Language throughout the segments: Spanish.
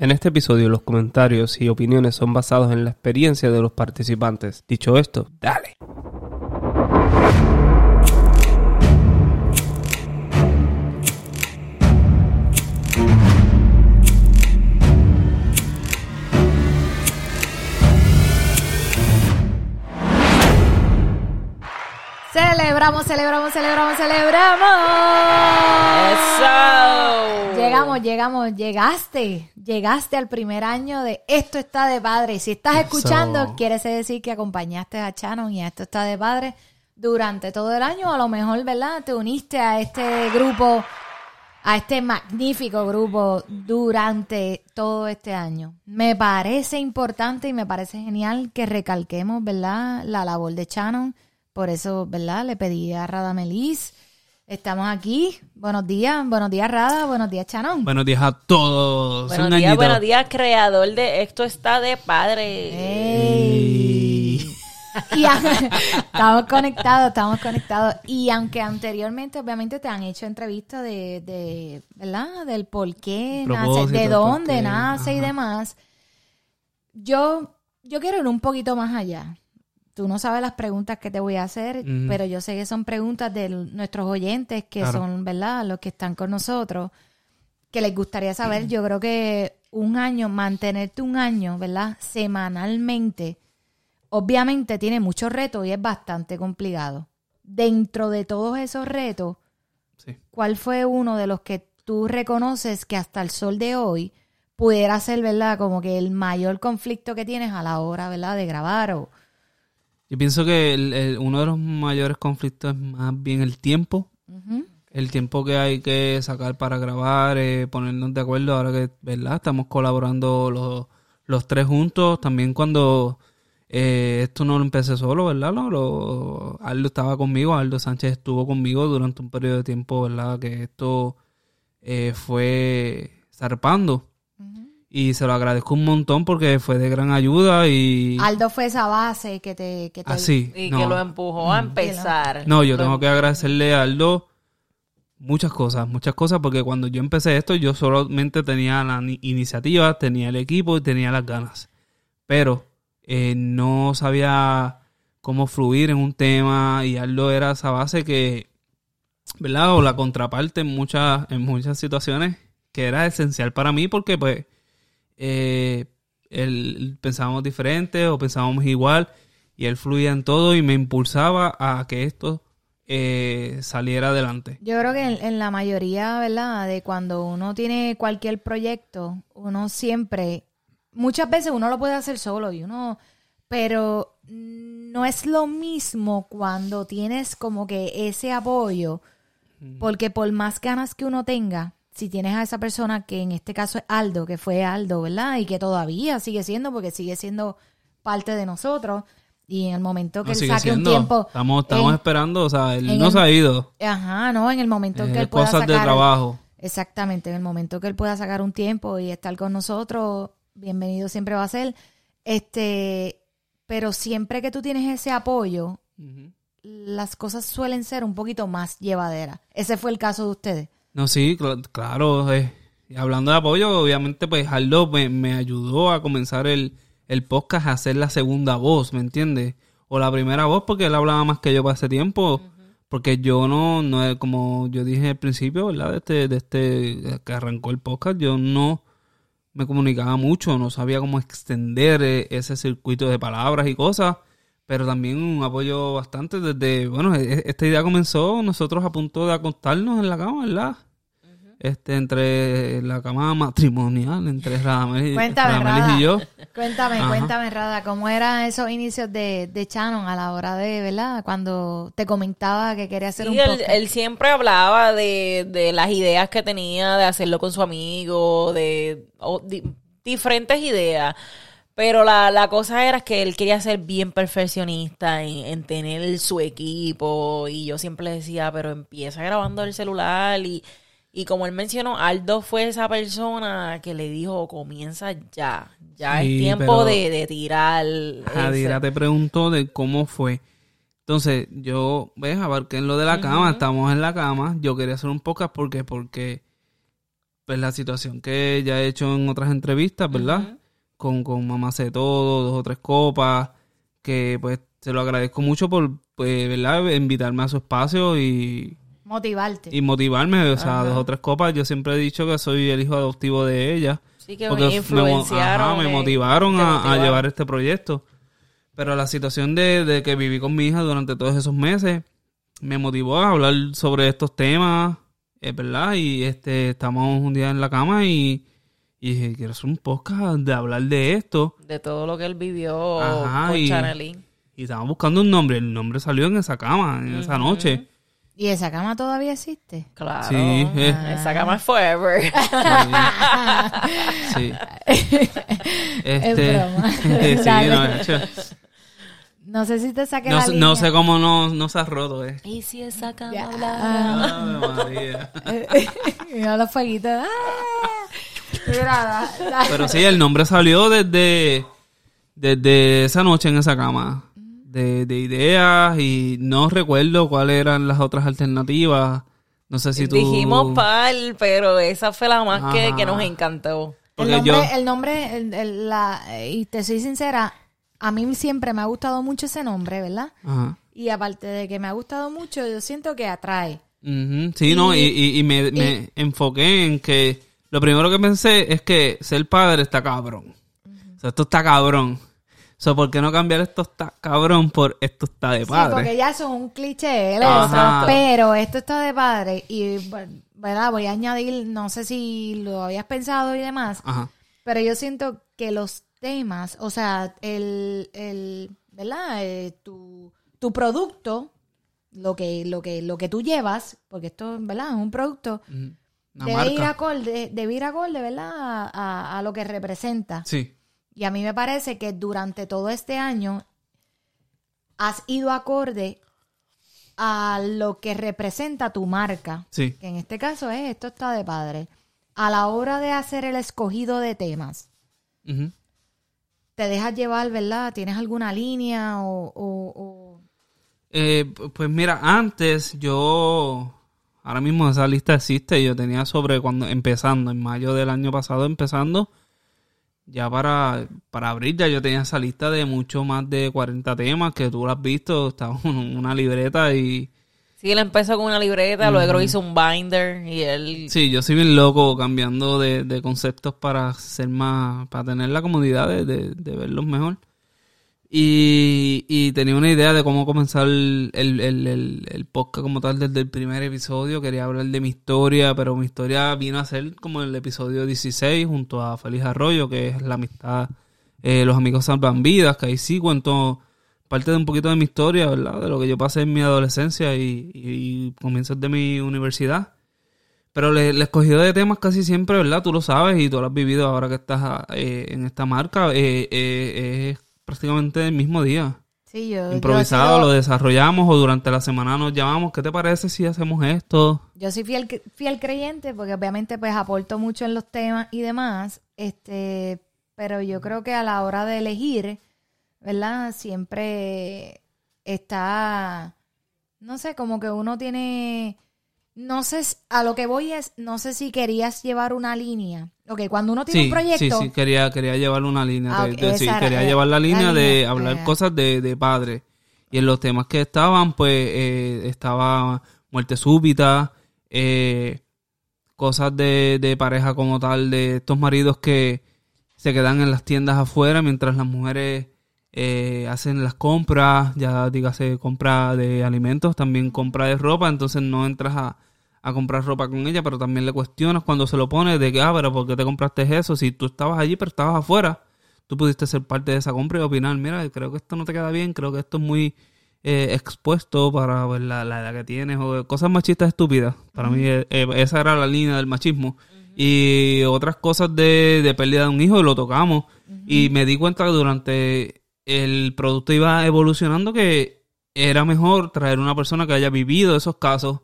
En este episodio los comentarios y opiniones son basados en la experiencia de los participantes. Dicho esto, dale. Celebramos, celebramos, celebramos, celebramos. Eso. Llegamos, llegamos, llegaste, llegaste al primer año de Esto está de padre. Si estás escuchando, quiere decir que acompañaste a Shannon y a Esto está de padre durante todo el año. A lo mejor, ¿verdad? Te uniste a este grupo, a este magnífico grupo durante todo este año. Me parece importante y me parece genial que recalquemos, ¿verdad? La labor de Shannon. Por eso, ¿verdad? Le pedí a Radamelis. Estamos aquí. Buenos días, buenos días, Rada. Buenos días, Shannon. Buenos días a todos. Buenos días, buenos días, creador de Esto está de padre. ¡Ey! Y a- estamos conectados, estamos conectados. Y aunque anteriormente, obviamente, te han hecho entrevistas de, de, ¿verdad? Del por qué nace, de dónde nace y demás. Yo, yo quiero ir un poquito más allá. Tú no sabes las preguntas que te voy a hacer, pero yo sé que son preguntas de nuestros oyentes, que Claro. son, ¿verdad? Los que están con nosotros, que les gustaría saber. Yo creo que un año, mantenerte un año, ¿verdad? Semanalmente, obviamente tiene muchos retos y es bastante complicado. Dentro de todos esos retos, Sí. ¿cuál fue uno de los que tú reconoces que hasta el sol de hoy pudiera ser, ¿verdad? Como que el mayor conflicto que tienes a la hora, ¿verdad? De grabar o... Yo pienso que el- el- uno de los mayores conflictos es más bien el tiempo. El tiempo que hay que sacar para grabar, eh, ponernos de acuerdo. Ahora que, ¿verdad? Estamos colaborando los, los tres juntos. También cuando eh, esto no lo empecé solo, ¿verdad? Lo, lo- Aldo estaba conmigo, Aldo Sánchez estuvo conmigo durante un periodo de tiempo, ¿verdad? Que esto eh, fue zarpando. Y se lo agradezco un montón porque fue de gran ayuda y... Aldo fue esa base que te... Que te Así. Y no. que lo empujó a empezar. No, yo tengo que agradecerle a Aldo muchas cosas, muchas cosas, porque cuando yo empecé esto, yo solamente tenía la ni- iniciativa, tenía el equipo y tenía las ganas. Pero eh, no sabía cómo fluir en un tema y Aldo era esa base que, ¿verdad? O la contraparte en muchas, en muchas situaciones que era esencial para mí porque pues eh, él, pensábamos diferente o pensábamos igual y él fluía en todo y me impulsaba a que esto eh, saliera adelante. Yo creo que en, en la mayoría, ¿verdad? De cuando uno tiene cualquier proyecto, uno siempre, muchas veces uno lo puede hacer solo y uno, pero no es lo mismo cuando tienes como que ese apoyo, porque por más ganas que uno tenga, si tienes a esa persona que en este caso es Aldo, que fue Aldo, ¿verdad? Y que todavía sigue siendo, porque sigue siendo parte de nosotros. Y en el momento que No, él saque un tiempo. Estamos, estamos en- esperando, o sea, él no se ha ido. Ajá, no, en el momento en que él pueda cosas sacar... de trabajo. Exactamente, en el momento que él pueda sacar un tiempo y estar con nosotros, bienvenido siempre va a ser. Este, pero siempre que tú tienes ese apoyo, las cosas suelen ser un poquito más llevaderas. Ese fue el caso de ustedes. No, sí, cl- claro. eh, y hablando de apoyo, obviamente, pues Aldo me, me ayudó a comenzar el, el podcast a hacer la segunda voz, ¿me entiendes? O la primera voz, porque él hablaba más que yo para ese tiempo. Porque yo no, no, como yo dije al principio, ¿verdad? De este, de este, que arrancó el podcast, yo no me comunicaba mucho, no sabía cómo extender eh, ese circuito de palabras y cosas. Pero también un apoyo bastante desde, bueno, e- esta idea comenzó nosotros a punto de acostarnos en la cama, ¿verdad? Este, entre la cama matrimonial, entre Radamelis, Cuéntame, Rada. y yo. Cuéntame, Ajá. cuéntame, Rada, ¿cómo eran esos inicios de, de Shannon a la hora de, ¿verdad? Cuando te comentaba que quería hacer Sí, un él, podcast. él siempre hablaba de, de las ideas que tenía, de hacerlo con su amigo, de o diferentes ideas. Pero la, la cosa era que él quería ser bien perfeccionista en, en tener su equipo. Y yo siempre le decía, pero empieza grabando el celular. Y, y como él mencionó, Aldo fue esa persona que le dijo, comienza ya. Ya Sí, es tiempo de, de tirar. Jadira te preguntó de cómo fue. Entonces, yo, ves, abarqué en lo de la cama, estamos en la cama. Yo quería hacer un podcast porque, porque pues la situación que ya he hecho en otras entrevistas, ¿verdad? Con, con Mamá Sé Todo, dos o tres copas, que pues se lo agradezco mucho por, pues, ¿verdad? Invitarme a su espacio y, Motivarte. y motivarme, o sea, dos o tres copas. Yo siempre he dicho que soy el hijo adoptivo de ella. Sí, que Porque me me, influenciaron. ajá, me motivaron a, a llevar este proyecto. Pero la situación de, de que viví con mi hija durante todos esos meses me motivó a hablar sobre estos temas, es verdad. Y este estamos un día en la cama y, y dije, quiero hacer un podcast de hablar de esto. De todo lo que él vivió Ajá, con y- Chanelín. Y estábamos buscando un nombre. El nombre salió en esa cama, en esa noche. ¿Y esa cama todavía existe? Claro. Sí, eh. Esa cama es forever. Sí. Este, broma. sí, no, de hecho, No sé si te saqué no, la sé- línea. no sé cómo no, no se ha roto, eh. ¿Y si esa cama Ya. hablara? Ave María. Mira los fueguitos. ¡Ah! Mira, Pero sí, el nombre salió desde, desde esa noche en esa cama. De, de ideas y no recuerdo cuáles eran las otras alternativas. No sé si tú... Dijimos pal, pero esa fue la más que, que nos encantó. El nombre, yo... el nombre, el- el- la, y te soy sincera, a mí siempre me ha gustado mucho ese nombre, ¿verdad? Ajá. Y aparte de que me ha gustado mucho, yo siento que atrae. Sí, no, y, y- y me, me enfoqué en que lo primero que pensé es que ser padre está cabrón. O sea, esto está cabrón. O sea, ¿por qué no cambiar esto está cabrón por esto está de Sí, padre? porque ya eso es un cliché, ¿eh? Ajá. pero esto está de padre y, ¿verdad? Voy a añadir, no sé si lo habías pensado y demás, Ajá. pero yo siento que los temas, o sea, el, el ¿verdad? Eh, tu, tu producto, lo que, lo que, lo que tú llevas, porque esto, ¿verdad? Es un producto, debe ir acorde, debe ir acorde, ¿verdad? A, a- a lo que representa. Sí. Y a mí me parece que durante todo este año has ido acorde a lo que representa tu marca. Sí. Que en este caso es esto está de padre. A la hora de hacer el escogido de temas, te dejas llevar, ¿verdad? ¿Tienes alguna línea o, o- o- Eh, pues mira, antes yo, ahora mismo esa lista existe, yo tenía sobre cuando empezando, en mayo del año pasado empezando, ya para, para abril ya yo tenía esa lista de mucho más de 40 temas que tú lo has visto, estaba en una libreta y Sí, él empezó con una libreta, luego hizo un binder y él... sí, yo soy bien loco cambiando de, de conceptos para ser más, para tener la comodidad de, de, de verlos mejor. Y, y tenía una idea de cómo comenzar el, el, el, el- podcast como tal desde el primer episodio. Quería hablar de mi historia, pero mi historia vino a ser como el episodio 16 junto a Feliz Arroyo, que es la amistad, eh, los amigos salvan vidas, que ahí sí cuento parte de un poquito de mi historia, ¿verdad? De lo que yo pasé en mi adolescencia y, y comienzos de mi universidad. Pero le, le de temas casi siempre, ¿verdad? Tú lo sabes y tú lo has vivido ahora que estás eh, en esta marca. eh, eh, es prácticamente el mismo día. Sí, yo, Improvisado, sido- lo desarrollamos o durante la semana nos llamamos. ¿Qué te parece si hacemos esto? Yo soy fiel, fiel creyente porque obviamente pues aporto mucho en los temas y demás, este, pero yo creo que a la hora de elegir, ¿verdad? Siempre está, no sé, como que uno tiene, no sé, a lo que voy es, no sé si querías llevar una línea. Ok, cuando uno tiene Sí, un proyecto, sí, sí, quería, quería llevar una línea. Ah, de- de- sí, quería llevar la la línea de hablar eh. cosas de, de padre. Y en los temas que estaban, pues, eh, estaba muerte súbita, eh, cosas de, de pareja como tal, de estos maridos que se quedan en las tiendas afuera mientras las mujeres eh, hacen las compras, ya dígase compra de alimentos, también compra de ropa, entonces no entras a, a comprar ropa con ella, pero también le cuestionas cuando se lo pone de que, ah, pero ¿por qué te compraste eso? Si tú estabas allí, pero estabas afuera, tú pudiste ser parte de esa compra y opinar, mira, creo que esto no te queda bien, creo que esto es muy eh, expuesto para pues, la, la edad que tienes, o cosas machistas estúpidas. Para mí eh, eh, esa era la línea del machismo. Y otras cosas de, de pérdida de un hijo lo tocamos. Y me di cuenta que durante el producto iba evolucionando que era mejor traer una persona que haya vivido esos casos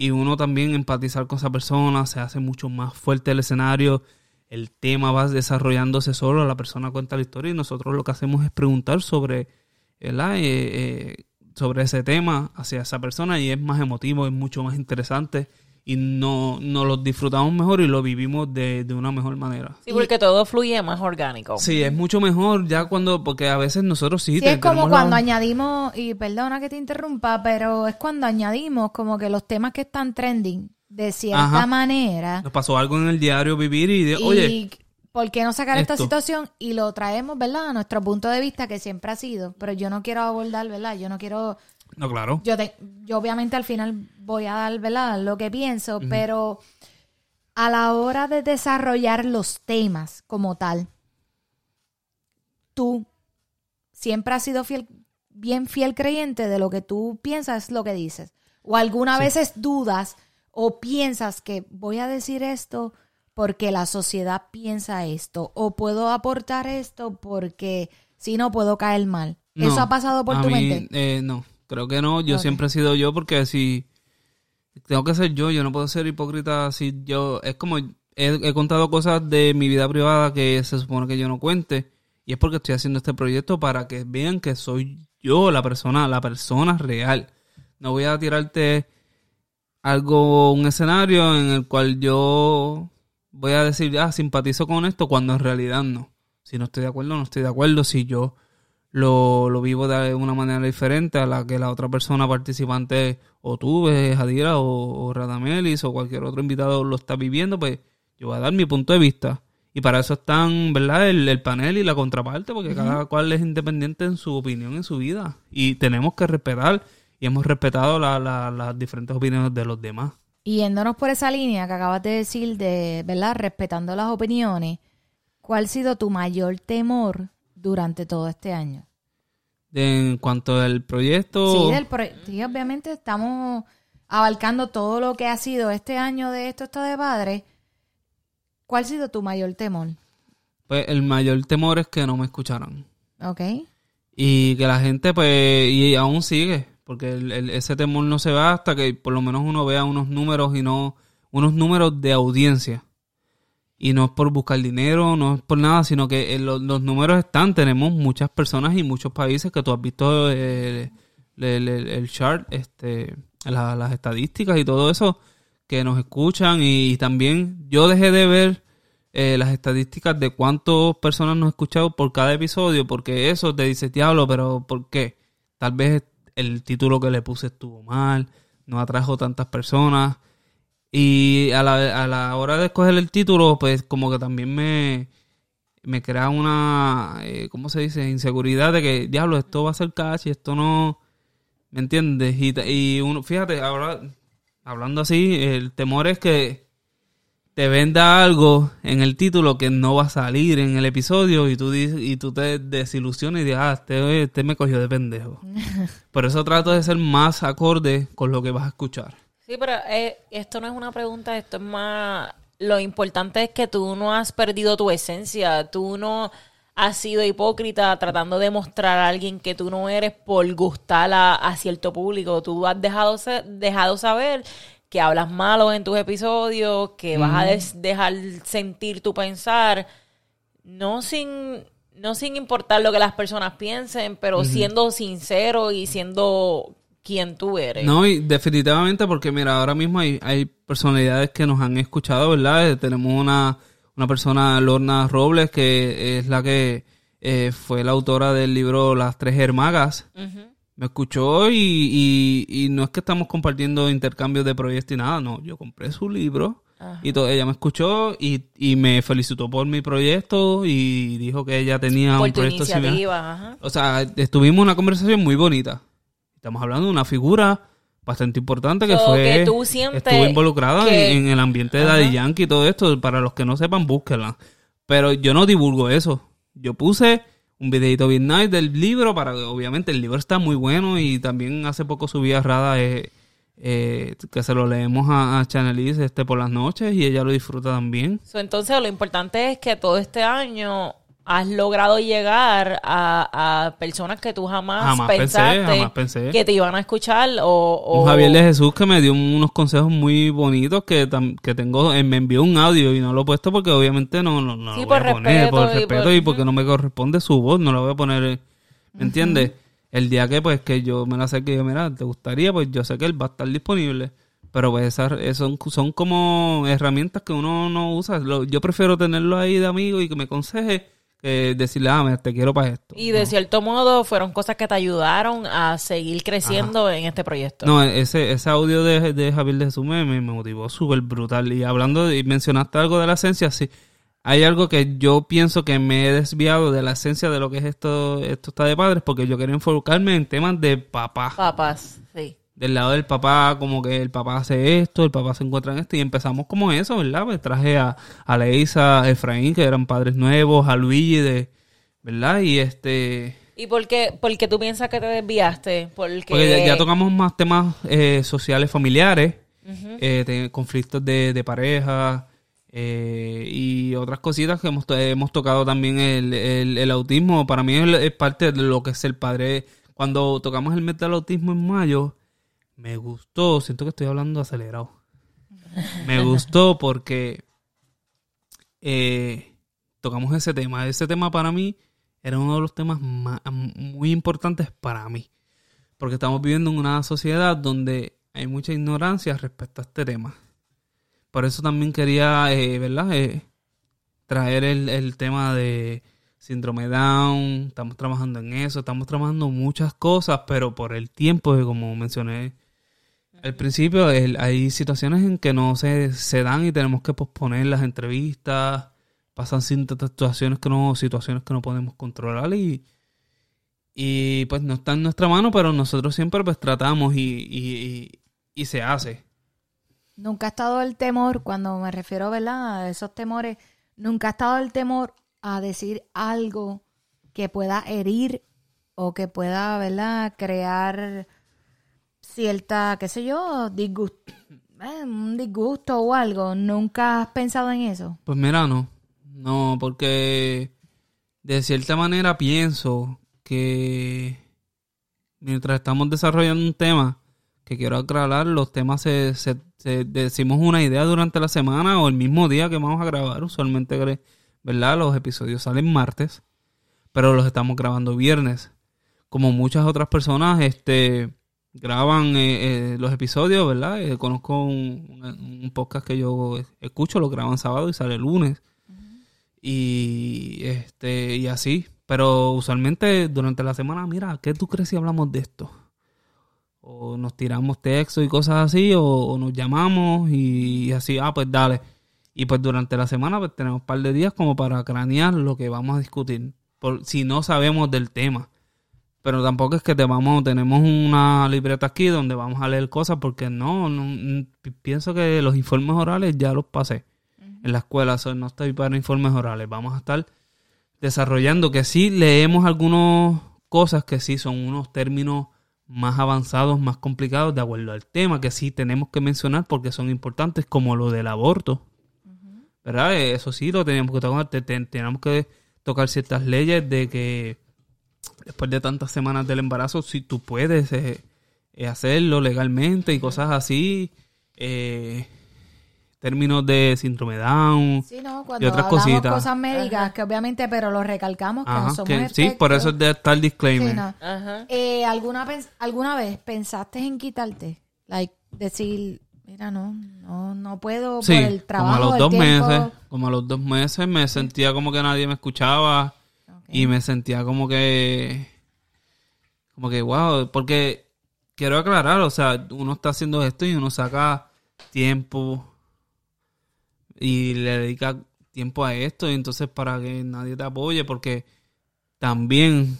y uno también empatizar con esa persona, se hace mucho más fuerte el escenario, el tema va desarrollándose solo, la persona cuenta la historia y nosotros lo que hacemos es preguntar sobre. Eh, eh, sobre ese tema hacia esa persona y es más emotivo, es mucho más interesante y no, no los disfrutamos mejor y lo vivimos de, de una mejor manera. Sí, porque todo fluye más orgánico. Sí, es mucho mejor ya cuando, porque a veces nosotros sí. Sí, te- es como cuando la- añadimos, y perdona que te interrumpa, pero es cuando añadimos como que los temas que están trending de cierta Ajá. manera. Nos pasó algo en el diario vivir y, de, Y oye, ¿por qué no sacar esta situación y lo traemos, verdad? A nuestro punto de vista que siempre ha sido, pero yo no quiero abordar, ¿verdad? Yo no quiero no, claro. yo, te- yo obviamente al final voy a dar ¿verdad? lo que pienso, pero a la hora de desarrollar los temas como tal, tú siempre has sido fiel, bien fiel creyente de lo que tú piensas lo que dices. O alguna Sí. veces dudas o piensas que voy a decir esto porque la sociedad piensa esto o puedo aportar esto porque si no puedo caer mal. ¿Eso ha pasado por tu mí, mente? eh, no, creo que no. Yo siempre he sido yo porque si tengo que ser yo, yo no puedo ser hipócrita si yo es como he, he contado cosas de mi vida privada que se supone que yo no cuente y es porque estoy haciendo este proyecto para que vean que soy yo la persona, la persona real. No voy a tirarte algo, un escenario en el cual yo voy a decir, ah, simpatizo con esto, cuando en realidad no. Si no estoy de acuerdo, no estoy de acuerdo. Si yo lo, lo vivo de una manera diferente a la que la otra persona participante, o tú, eh, Jadira, o, o Radamelis, o cualquier otro invitado lo está viviendo, pues yo voy a dar mi punto de vista. Y para eso están, ¿verdad? El, el panel y la contraparte, porque cada cual es independiente en su opinión, en su vida. Y tenemos que respetar, y hemos respetado la- la- las diferentes opiniones de los demás. Y yéndonos por esa línea que acabas de decir de, ¿verdad? Respetando las opiniones, ¿cuál ha sido tu mayor temor durante todo este año? En cuanto al proyecto... Sí, del pro- sí, obviamente estamos abarcando todo lo que ha sido este año de esto está de padre. ¿Cuál ha sido tu mayor temor? Pues el mayor temor es que no me escucharan. ¿Ok? Y que la gente, pues, y aún sigue, porque el- el- ese temor no se va hasta que por lo menos uno vea unos números y no, unos números de audiencia. Y no es por buscar dinero, no es por nada, sino que eh, los, los números están. Tenemos muchas personas y muchos países que tú has visto eh, el, el- el- el chart, este, la- las estadísticas y todo eso, que nos escuchan. Y, también yo dejé de ver eh, las estadísticas de cuántas personas nos han escuchado por cada episodio, porque eso te dice, diablo, pero ¿por qué? Tal vez el título que le puse estuvo mal, no atrajo tantas personas. Y a la, a la hora de escoger el título, pues como que también me, me crea una, eh, ¿cómo se dice? Inseguridad de que, diablo, esto va a ser catch y esto no, ¿me entiendes? Y, y uno, fíjate, ahora, hablando así, el temor es que te venda algo en el título que no va a salir en el episodio y tú, y tú te desilusiones y dices, ah, este, este me cogió de pendejo. Por eso trato de ser más acorde con lo que vas a escuchar. Sí, pero eh, esto no es una pregunta, esto es más... Lo importante es que tú no has perdido tu esencia, tú no has sido hipócrita tratando de mostrar a alguien que tú no eres por gustar a, a cierto público. Tú has dejado, dejado saber que hablas malo en tus episodios, que vas a dejar sentir tu pensar, no sin, no sin importar lo que las personas piensen, pero siendo sincero y siendo quien tú eres. No, y definitivamente porque mira, ahora mismo hay, hay personalidades que nos han escuchado, ¿verdad? Eh, tenemos una, una persona, Lorna Robles, que es la que eh, fue la autora del libro Las Tres Hermagas. Me escuchó y, y, y no es que estamos compartiendo intercambios de proyectos y nada, no, yo compré su libro Ajá. y todo, ella me escuchó y, y me felicitó por mi proyecto y dijo que ella tenía por un tu proyecto similar. ajá. O sea, estuvimos una conversación muy bonita. Estamos hablando de una figura bastante importante que So, fue que tú estuvo involucrada que- en, en el ambiente de Ajá. Daddy Yankee y todo esto. Para los que no sepan, búsquenla. Pero yo no divulgo eso. Yo puse un videito bien nice del libro para que obviamente el libro está muy bueno y también hace poco subí a Rada eh, eh, que se lo leemos a, a Chaneliz este por las noches y ella lo disfruta también. So, entonces, lo importante es que todo este año has logrado llegar a, a personas que tú jamás, Jamás pensé, pensaste jamás pensé. que te iban a escuchar o... o- Un Javier de Jesús que me dio unos consejos muy bonitos que, que tengo, eh, me envió un audio y no lo he puesto porque obviamente no, no, no Sí, lo voy por a poner, por respeto y respeto por- y porque no me corresponde su voz, no la voy a poner, eh, ¿me entiendes? El día que pues que yo me la acerque y yo, mira, ¿te gustaría? Pues yo sé que él va a estar disponible, Pero pues esas eh, son, son como herramientas que uno no usa. Lo- yo prefiero tenerlo ahí de amigo y que me aconseje que decirle, ah, te quiero para esto. Y de cierto modo fueron cosas que te ayudaron a seguir creciendo en este proyecto. No, ese, ese audio de, de Javier de Jesús me, me motivó súper brutal. Y hablando, y mencionaste algo de la esencia, sí. Hay algo que yo pienso que me he desviado de la esencia de lo que es esto, esto está de padres, porque yo quería enfocarme en temas de papá. Papás, sí. Del lado del papá, como que el papá hace esto, el papá se encuentra en esto, y empezamos como eso, ¿verdad? Pues traje a, a Leisa, a Efraín, que eran padres nuevos, a Luigi, de, ¿verdad? Y este... ¿Y por qué, por qué tú piensas que te desviaste? Porque, Porque ya, ya tocamos más temas eh, sociales familiares, eh, conflictos de, de pareja eh, y otras cositas que hemos, hemos tocado también el, el, el autismo. Para mí es, es parte de lo que es el padre. Cuando tocamos el mes del autismo en mayo, me gustó, siento que estoy hablando acelerado. Me gustó porque eh, tocamos ese tema. Ese tema para mí era uno de los temas muy importantes para mí. Porque estamos viviendo en una sociedad donde hay mucha ignorancia respecto a este tema. Por eso también quería, eh, ¿verdad? Eh, traer el, el tema de síndrome Down. Estamos trabajando en eso. Estamos trabajando muchas cosas, pero por el tiempo, como mencioné al principio, hay situaciones en que no se, se dan y tenemos que posponer las entrevistas. Pasan situaciones que no, situaciones que no podemos controlar y, y pues no está en nuestra mano, pero nosotros siempre pues tratamos y, y, y- y se hace. Nunca ha estado el temor, cuando me refiero, ¿verdad? A esos temores, nunca ha estado el temor a decir algo que pueda herir o que pueda, ¿verdad? Crear cierta, qué sé yo, disgusto, eh, un disgusto o algo. ¿Nunca has pensado en eso? Pues mira, no. No, porque de cierta manera pienso que mientras estamos desarrollando un tema, que quiero aclarar, los temas se, se- se- decimos una idea durante la semana o el mismo día que vamos a grabar. Usualmente, ¿verdad? Los episodios salen martes, pero los estamos grabando viernes. Como muchas otras personas, este graban eh, eh, los episodios, ¿verdad? Eh, conozco un, podcast que yo escucho, lo graban sábado y sale lunes. Y este y así, pero usualmente durante la semana, mira, ¿qué tú crees si hablamos de esto? O nos tiramos textos y cosas así, o, o nos llamamos y, así, ah, pues dale. Y pues durante la semana pues tenemos un par de días como para cranear lo que vamos a discutir, por, si no sabemos del tema. Pero tampoco es que te vamos, tenemos una libreta aquí donde vamos a leer cosas porque no, no, pi- pienso que los informes orales ya los pasé en la escuela, so, no estoy para informes orales, vamos a estar desarrollando que sí leemos algunas cosas que sí son unos términos más avanzados, más complicados de acuerdo al tema que sí tenemos que mencionar porque son importantes como lo del aborto. ¿Verdad? Eso sí lo tenemos que tocar, te- te- tenemos que tocar ciertas leyes de que después de tantas semanas del embarazo, si tú puedes eh, eh, hacerlo legalmente y cosas así, eh, términos de síndrome Down, Sí, ¿no? Cuando y otras hablamos cositas. cosas médicas, que obviamente, pero lo recalcamos que no somos que- sí, por eso es de estar Sí, disclaimer. no. Ajá. Eh, ¿alguna, vez, ¿Alguna vez pensaste en quitarte? Like, decir, mira, no, no, no puedo Sí, por el trabajo, como a los dos tiempo. meses, como a los dos meses me sentía como que nadie me escuchaba. Y me sentía como que, como que wow, porque quiero aclarar, o sea, uno está haciendo esto y uno saca tiempo y le dedica tiempo a esto y entonces para que nadie te apoye porque también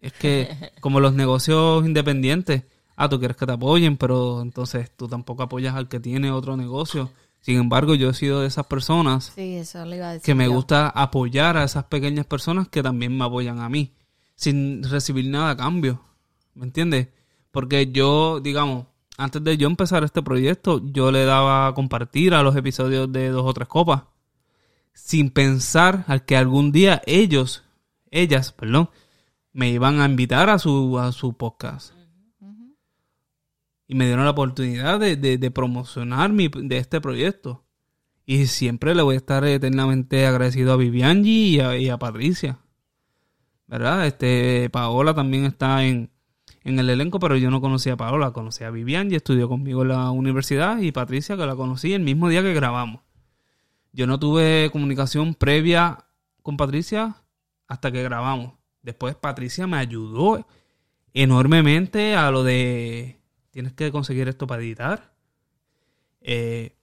es que como los negocios independientes, ah, tú quieres que te apoyen, pero entonces tú tampoco apoyas al que tiene otro negocio. Sin embargo, yo he sido de esas personas Sí, eso le iba a decir. que me yo. gusta apoyar a esas pequeñas personas que también me apoyan a mí, sin recibir nada a cambio. ¿Me entiendes? Porque yo, digamos, antes de yo empezar este proyecto, yo le daba a compartir a los episodios de dos o tres copas, sin pensar al que algún día ellos, ellas, perdón, me iban a invitar a su, a su podcast. Y me dieron la oportunidad de, de, de promocionar mi, de este proyecto. Y siempre le voy a estar eternamente agradecido a Viviangi y a, Patricia. ¿Verdad? Este, Paola también está en, en el elenco, pero yo no conocía a Paola, conocía a Vivian y estudió conmigo en la universidad y Patricia, que la conocí el mismo día que grabamos. Yo no tuve comunicación previa con Patricia hasta que grabamos. Después Patricia me ayudó enormemente a lo de tienes que conseguir esto para editar. Eh,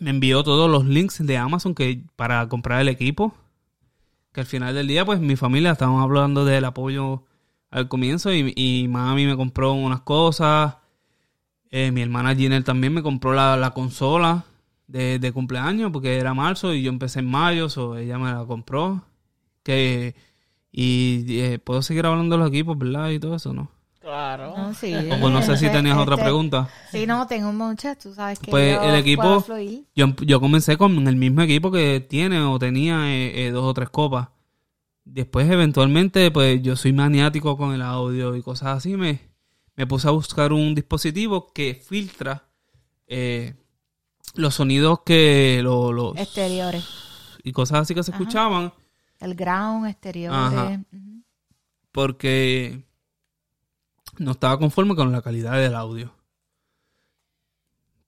me envió todos los links de Amazon que para comprar el equipo. Que al final del día, pues mi familia estábamos hablando del apoyo al comienzo y, mami me compró unas cosas. Eh, mi hermana Ginel también me compró la, la consola de, de, cumpleaños porque era marzo y yo empecé en mayo, o ella me la compró. Que, y eh, puedo seguir hablando de los equipos, ¿verdad? Y todo eso, ¿no? Claro. No, sí. O pues no sé si tenías otra Este, pregunta. Sí, no, tengo muchas, tú sabes que Pues yo el equipo, puedo fluir. yo, yo comencé con el mismo equipo que tiene o tenía eh, eh, dos o tres copas. Después, eventualmente, pues yo soy maniático con el audio y cosas así. Me, me puse a buscar un dispositivo que filtra eh, los sonidos que lo- los Exteriores. y cosas así que se Ajá. escuchaban El ground, exteriores. Ajá. porque no estaba conforme con la calidad del audio.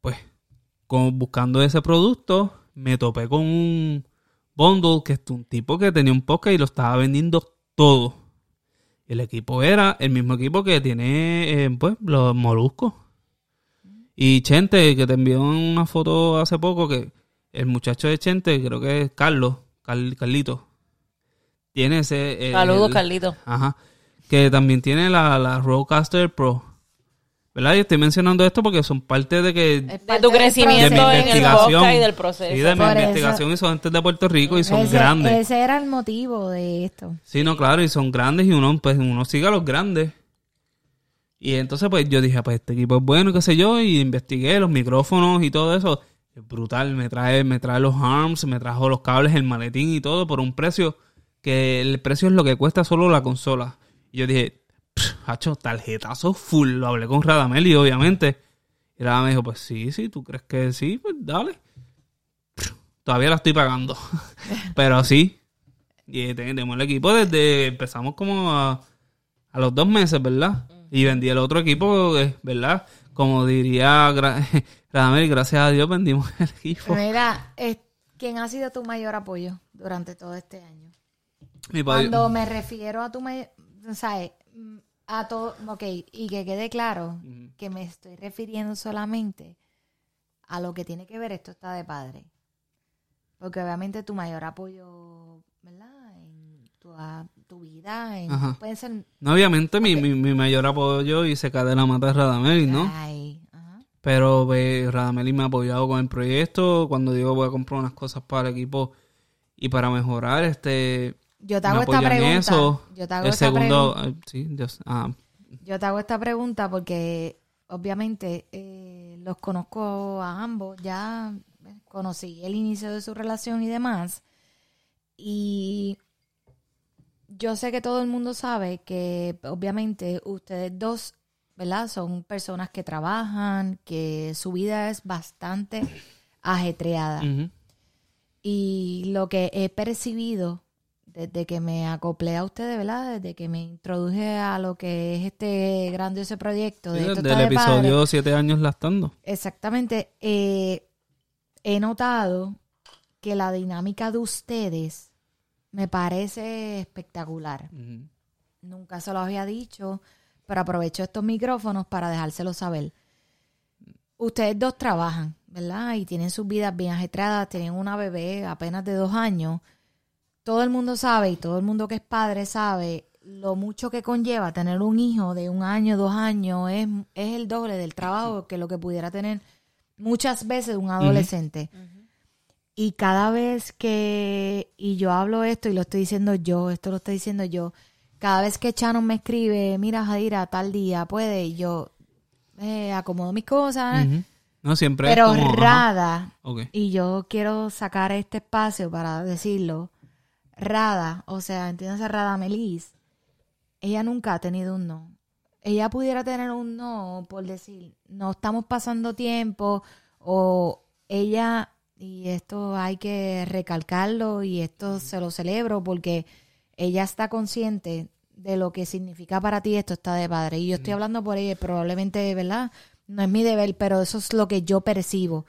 Pues, con, buscando ese producto, me topé con un bundle que es un tipo que tenía un podcast y lo estaba vendiendo todo. El equipo era el mismo equipo que tiene, eh, pues, los moluscos. Y Chente, que te envió una foto hace poco, que el muchacho de Chente, creo que es Carlos, Car- Carlito, tiene ese... eh, Saludos, Carlito. Ajá. Que también tiene la, la Rodecaster Pro. ¿Verdad? Y estoy mencionando esto porque son parte de que... Es De tu crecimiento de mi proceso. en el investigación. y del proceso. Sí, de mi Por eso. investigación y son gente de Puerto Rico y son ese, grandes. Ese era el motivo de esto. Sí, no, claro, y son grandes y uno, pues, uno sigue a los grandes. Y entonces, pues, yo dije, pues, este equipo es bueno, qué sé yo, y investigué los micrófonos y todo eso. Es brutal, me trae, me trae los arms, me trajo los cables, el maletín y todo por un precio que el precio es lo que cuesta solo la consola. Y yo dije, "Pff, hacho, tarjetazo full. Lo hablé con Radamel y obviamente. Y Radamel me dijo, pues sí, sí, tú crees que sí, pues dale. Todavía la estoy pagando. Pero sí. Y tenemos el equipo desde, empezamos como a, a los dos meses, ¿verdad? Y vendí el otro equipo, eh, ¿verdad? Como diría Radamel, gracias a Dios vendimos el equipo. Mira, ¿quién ha sido tu mayor apoyo durante todo este año? Mi padre- Cuando me refiero a tu mayor, ¿sabes? Mm, A todo, ok, y que quede claro que me estoy refiriendo solamente a lo que tiene que ver esto está de padre. Porque obviamente tu mayor apoyo, ¿verdad? En tu, a- tu vida, en, puede ser... No, obviamente mi, mi, mi mayor apoyo y se cae de la mata es Radameli, ¿no? Ay, ajá. Pero pues, Radameli me ha apoyado con el proyecto. Cuando digo voy a comprar unas cosas para el equipo y para mejorar, este... Yo te me hago esta pregunta. eso. Yo te hago el esta segundo... pregunta. eh, Sí, Dios... Ah, Yo te hago esta pregunta porque obviamente eh, los conozco a ambos, ya conocí el inicio de su relación y demás. Y yo sé que todo el mundo sabe que obviamente ustedes dos, ¿verdad? Son personas que trabajan, que su vida es bastante ajetreada. Y lo que he percibido desde que me acoplé a ustedes, ¿verdad? Desde que me introduje a lo que es este grandioso proyecto de Sí, Esto del está de padre, episodio Siete años lastando. Exactamente. eh, he notado que la dinámica de ustedes me parece espectacular. Nunca se lo había dicho, pero aprovecho estos micrófonos para dejárselo saber. Ustedes dos trabajan, ¿verdad? Y tienen sus vidas bien ajetreadas, tienen una bebé apenas de dos años. Todo el mundo sabe y todo el mundo que es padre sabe lo mucho que conlleva tener un hijo de un año, dos años, es, es el doble del trabajo que lo que pudiera tener muchas veces un adolescente. Y cada vez que, y yo hablo esto y lo estoy diciendo yo, esto lo estoy diciendo yo, cada vez que Chano me escribe, mira Jadira, tal día puede, y yo eh, acomodo mis cosas. No, siempre pero es como... Rada, y yo quiero sacar este espacio para decirlo, Rada, o sea, entiéndase Rada Melis, ella nunca ha tenido un no. Ella pudiera tener un no por decir, no estamos pasando tiempo, o ella, y esto hay que recalcarlo, y esto se lo celebro porque ella está consciente de lo que significa para ti esto está de padre. Y yo estoy hablando por ella, probablemente, ¿verdad? No es mi deber, pero eso es lo que yo percibo.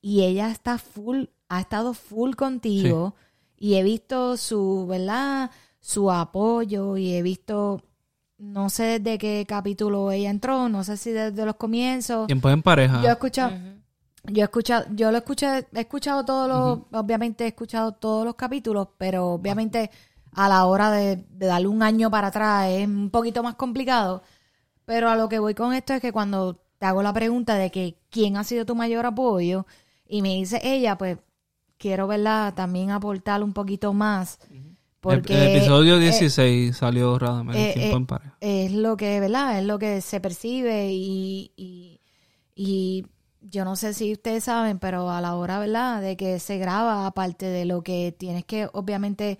Y ella está full, ha estado full contigo y he visto su, ¿verdad? Su apoyo y he visto, no sé desde qué capítulo ella entró, no sé si desde los comienzos. Tiempo en pareja. Yo he escuchado, yo he escuchado, yo lo escuché, he escuchado todos los, obviamente he escuchado todos los capítulos, pero obviamente a la hora de, de darle un año para atrás es un poquito más complicado. Pero a lo que voy con esto es que cuando te hago la pregunta de que quién ha sido tu mayor apoyo y me dice ella, pues quiero verla también aportar un poquito más. Porque el, episodio eh, 16 salió Radamel, eh, tiempo eh, en pareja. es lo que, ¿verdad? Es lo que se percibe y, y, y yo no sé si ustedes saben, pero a la hora, ¿verdad? De que se graba, aparte de lo que tienes que, obviamente,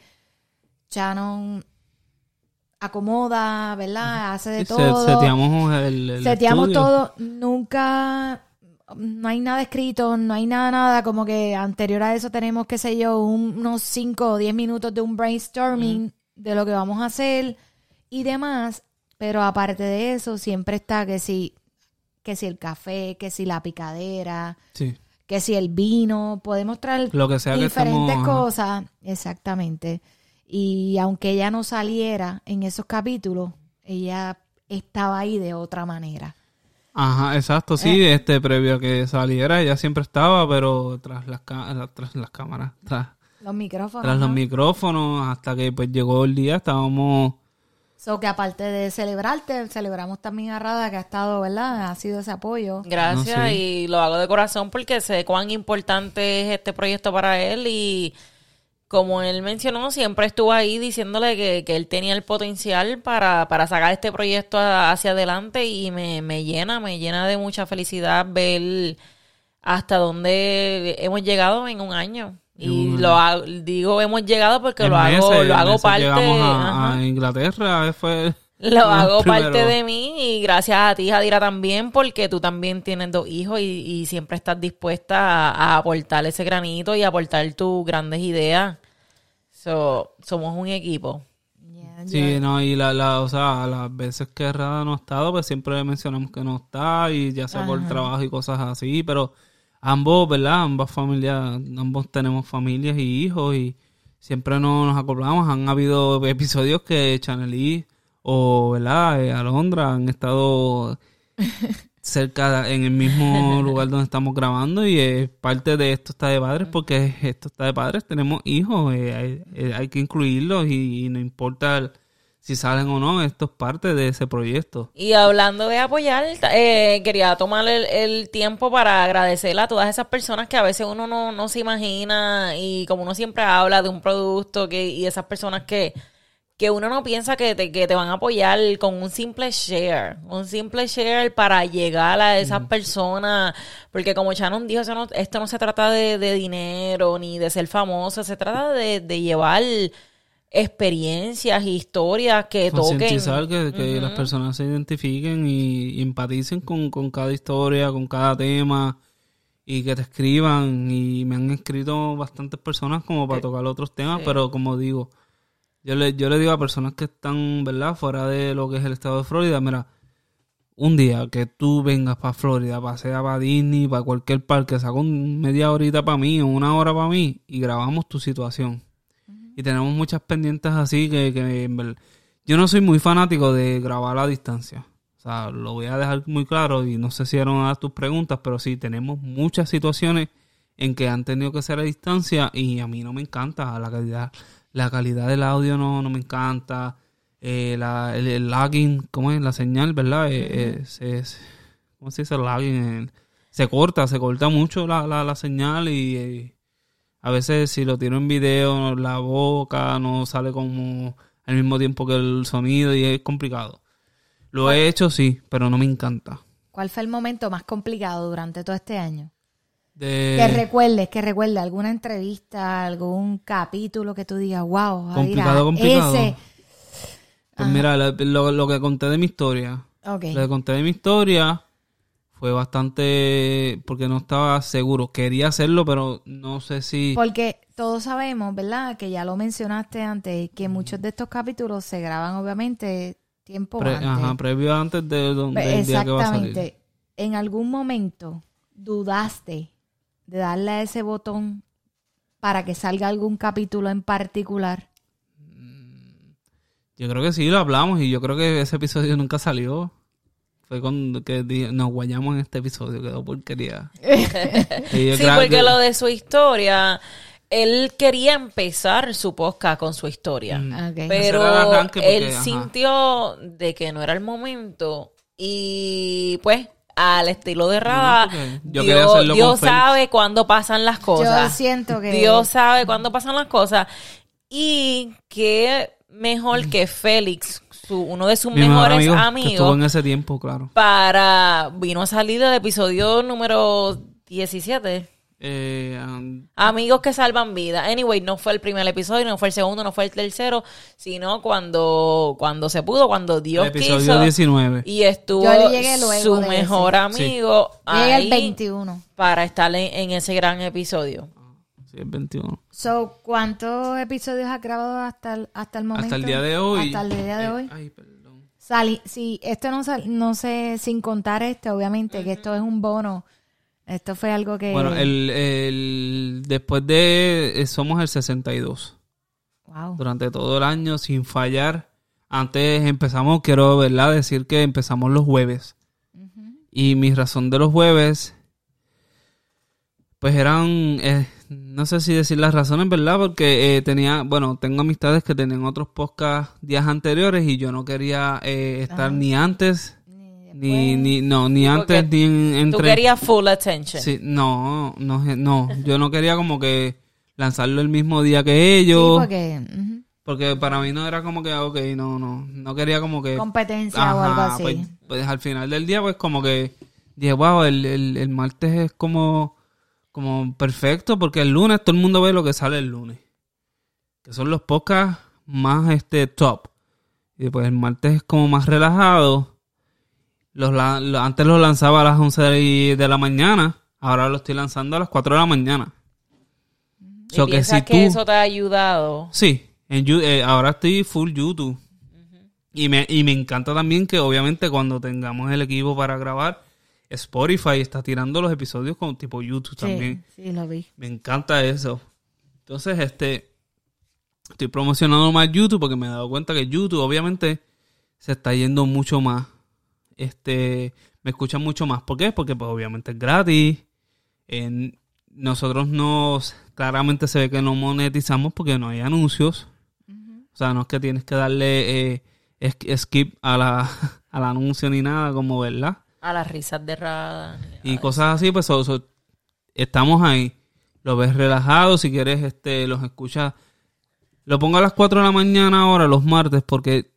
Shannon acomoda, ¿verdad? Hace de se- todo. seteamos el, el Seteamos estudio. todo. Nunca, no hay nada escrito, no hay nada, nada. Como que anterior a eso tenemos, qué sé yo, un- unos 5 o 10 minutos de un brainstorming de lo que vamos a hacer y demás. Pero aparte de eso, siempre está que si, que si el café, que si la picadera, Sí. que si el vino, podemos traer Lo que sea diferentes cosas, exactamente. Y aunque ella no saliera en esos capítulos, ella estaba ahí de otra manera. Ajá, exacto, sí, Eh. este previo a que saliera ella siempre estaba, pero tras las, tras las cámaras, tras, Los micrófonos. tras los ¿no? micrófonos, hasta que pues llegó el día, estábamos... So que aparte de celebrarte, celebramos también a Rada que ha estado, ¿verdad? Ha sido ese apoyo. Gracias No, sí. y lo hago de corazón porque sé cuán importante es este proyecto para él y como él mencionó, siempre estuvo ahí diciéndole que, que él tenía el potencial para, para sacar este proyecto a- hacia adelante y me, me llena, me llena de mucha felicidad ver hasta dónde hemos llegado en un año. Y lo hago- digo hemos llegado porque en lo hago, meses, lo hago parte. Llegamos a, a Inglaterra, fue... Lo hago primero. parte de mí y gracias a ti, Jadira, también, porque tú también tienes dos hijos y, y siempre estás dispuesta a, a aportar ese granito y aportar tus grandes ideas. So, somos un equipo. Yeah, Sí, no, y la, la, o sea, las veces que Rada no ha estado, pues siempre mencionamos que no está, y ya sea por Ajá. trabajo y cosas así, pero ambos, ¿verdad? Ambas familias, ambos tenemos familias y hijos, y siempre no nos acoplamos. Han habido episodios que Chanelí o, ¿verdad? Eh, Alondra han estado cerca, en el mismo lugar donde estamos grabando, y es parte de esto está de padres, porque esto está de padres, tenemos hijos, eh, hay, eh, hay que incluirlos, y, y no importa el- si salen o no, esto es parte de ese proyecto. Y hablando de apoyar, eh, quería tomar el, el tiempo para agradecerle a todas esas personas que a veces uno no, no se imagina y como uno siempre habla de un producto que, y esas personas que, que uno no piensa que te, que te van a apoyar con un simple share, un simple share para llegar a esas personas, porque como Shannon dijo, eso no- esto no se trata de, de dinero ni de ser famoso, se trata de, de llevar experiencias, historias que toquen. Que, que las personas se identifiquen y, y empaticen con, con cada historia, con cada tema y que te escriban. Y me han escrito bastantes personas como para tocar otros temas, pero como digo, yo le, yo le digo a personas que están, ¿verdad?, fuera de lo que es el estado de Florida, mira, un día que tú vengas para Florida, para sea para Disney, para cualquier parque, saca un media horita para mí o una hora para mí y grabamos tu situación. Y tenemos muchas pendientes así que, que yo no soy muy fanático de grabar a distancia. O sea, lo voy a dejar muy claro y no sé si eran a tus preguntas, pero sí, tenemos muchas situaciones en que han tenido que ser a distancia y a mí no me encanta la calidad. La calidad del audio no, no me encanta. Eh, la, el, el lagging, ¿cómo es? La señal, ¿verdad? Eh, eh, se- se- ¿Cómo se dice lagging? Eh, se corta, se corta mucho la, la, la señal y... a veces si lo tiro en video, la boca no sale como al mismo tiempo que el sonido y es complicado. Lo he hecho, sí, pero no me encanta. ¿Cuál fue el momento más complicado durante todo este año? De... Que recuerdes, que recuerdes alguna entrevista, algún capítulo que tú digas, wow, Jaira, Complicado, complicado. ese. Pues mira, lo, lo- que conté de mi historia. Ok. Lo que conté de mi historia fue bastante porque no estaba seguro. Quería hacerlo, pero no sé si Porque todos sabemos, ¿verdad? Que ya lo mencionaste antes, que muchos de estos capítulos se graban obviamente tiempo pre- antes. ajá, previo antes de, don- del día que va a salir. Exactamente. En algún momento dudaste de darle a ese botón para que salga algún capítulo en particular. Yo creo que sí, lo hablamos y yo creo que ese episodio nunca salió. Fue cuando que nos guayamos en este episodio, quedó porquería. Sí, porque que- lo de su historia, él quería empezar su podcast con su historia. Mm. Ese Pero porque, él ajá. sintió de que no era el momento y pues al estilo de Rada, yo Dios, Dios sabe cuándo pasan las Yo cosas. siento que Dios sabe cuándo pasan las cosas y que mejor que Félix, su, uno de sus mi mejores amigo, que amigos, estuvo en ese tiempo, claro. para vino a salir del episodio número 17. Eh, um, Amigos que salvan vida. Anyway, no fue el primer episodio, no fue el segundo, no fue el tercero, sino cuando, cuando se pudo, cuando Dios el episodio quiso. 19. Y estuvo Yo llegué luego su mejor ese. amigo el ahí 21. para estar en, en ese gran episodio. Sí, el 21. So, ¿cuántos episodios has grabado hasta el, hasta el momento? Hasta el día de hoy. Hasta el día de eh, hoy. ay, perdón. Sali, sí, esto no sal- no sé, sin contar este, obviamente, que esto es un bono. Esto fue algo que... Bueno, el, el, después de... eh, somos el 62. Wow. Durante todo el año, sin fallar. Antes empezamos, quiero, ¿verdad? Decir que empezamos los jueves. Y mi razón de los jueves, pues eran, eh, no sé si decir las razones, ¿verdad? Porque eh, tenía, bueno, tengo amistades que tenían otros podcasts días anteriores y yo no quería eh, estar ni antes, ni, ni, no, ni antes, ni en- Tú entre... querías full attention. Sí, no, no, no, yo no quería como que lanzarlo el mismo día que Sí, ellos, porque porque para mí no era como que, ok, no, no, no quería como que... competencia o algo así. Pues, pues al final del día, pues como que dije, wow, el, el, el martes es como, como perfecto porque el lunes todo el mundo ve lo que sale el lunes. Que son los podcasts más este top. Y pues el martes es como más relajado. Los, antes los lanzaba a las 11 de, la mañana. Ahora lo estoy lanzando a las 4 de la mañana. ¿Y So que si que tú- eso te ha ayudado? Sí, en eh, ahora estoy full YouTube. y, me, y me encanta también que obviamente cuando tengamos el equipo para grabar, Spotify está tirando los episodios con tipo YouTube también. Sí, lo vi. Me encanta eso. Entonces, este, estoy promocionando más YouTube porque me he dado cuenta que YouTube obviamente se está yendo mucho más. Este, me escuchan mucho más. ¿Por qué? Porque pues obviamente es gratis. En- nosotros nos, claramente se ve que no monetizamos porque no hay anuncios. O sea, no es que tienes que darle eh, skip a la, al anuncio ni nada, como verdad A las risas de Rada. y cosas así, pues so- so- estamos ahí. Lo ves relajado, si quieres, este, los escuchas. Lo pongo a las 4 de la mañana ahora, los martes, porque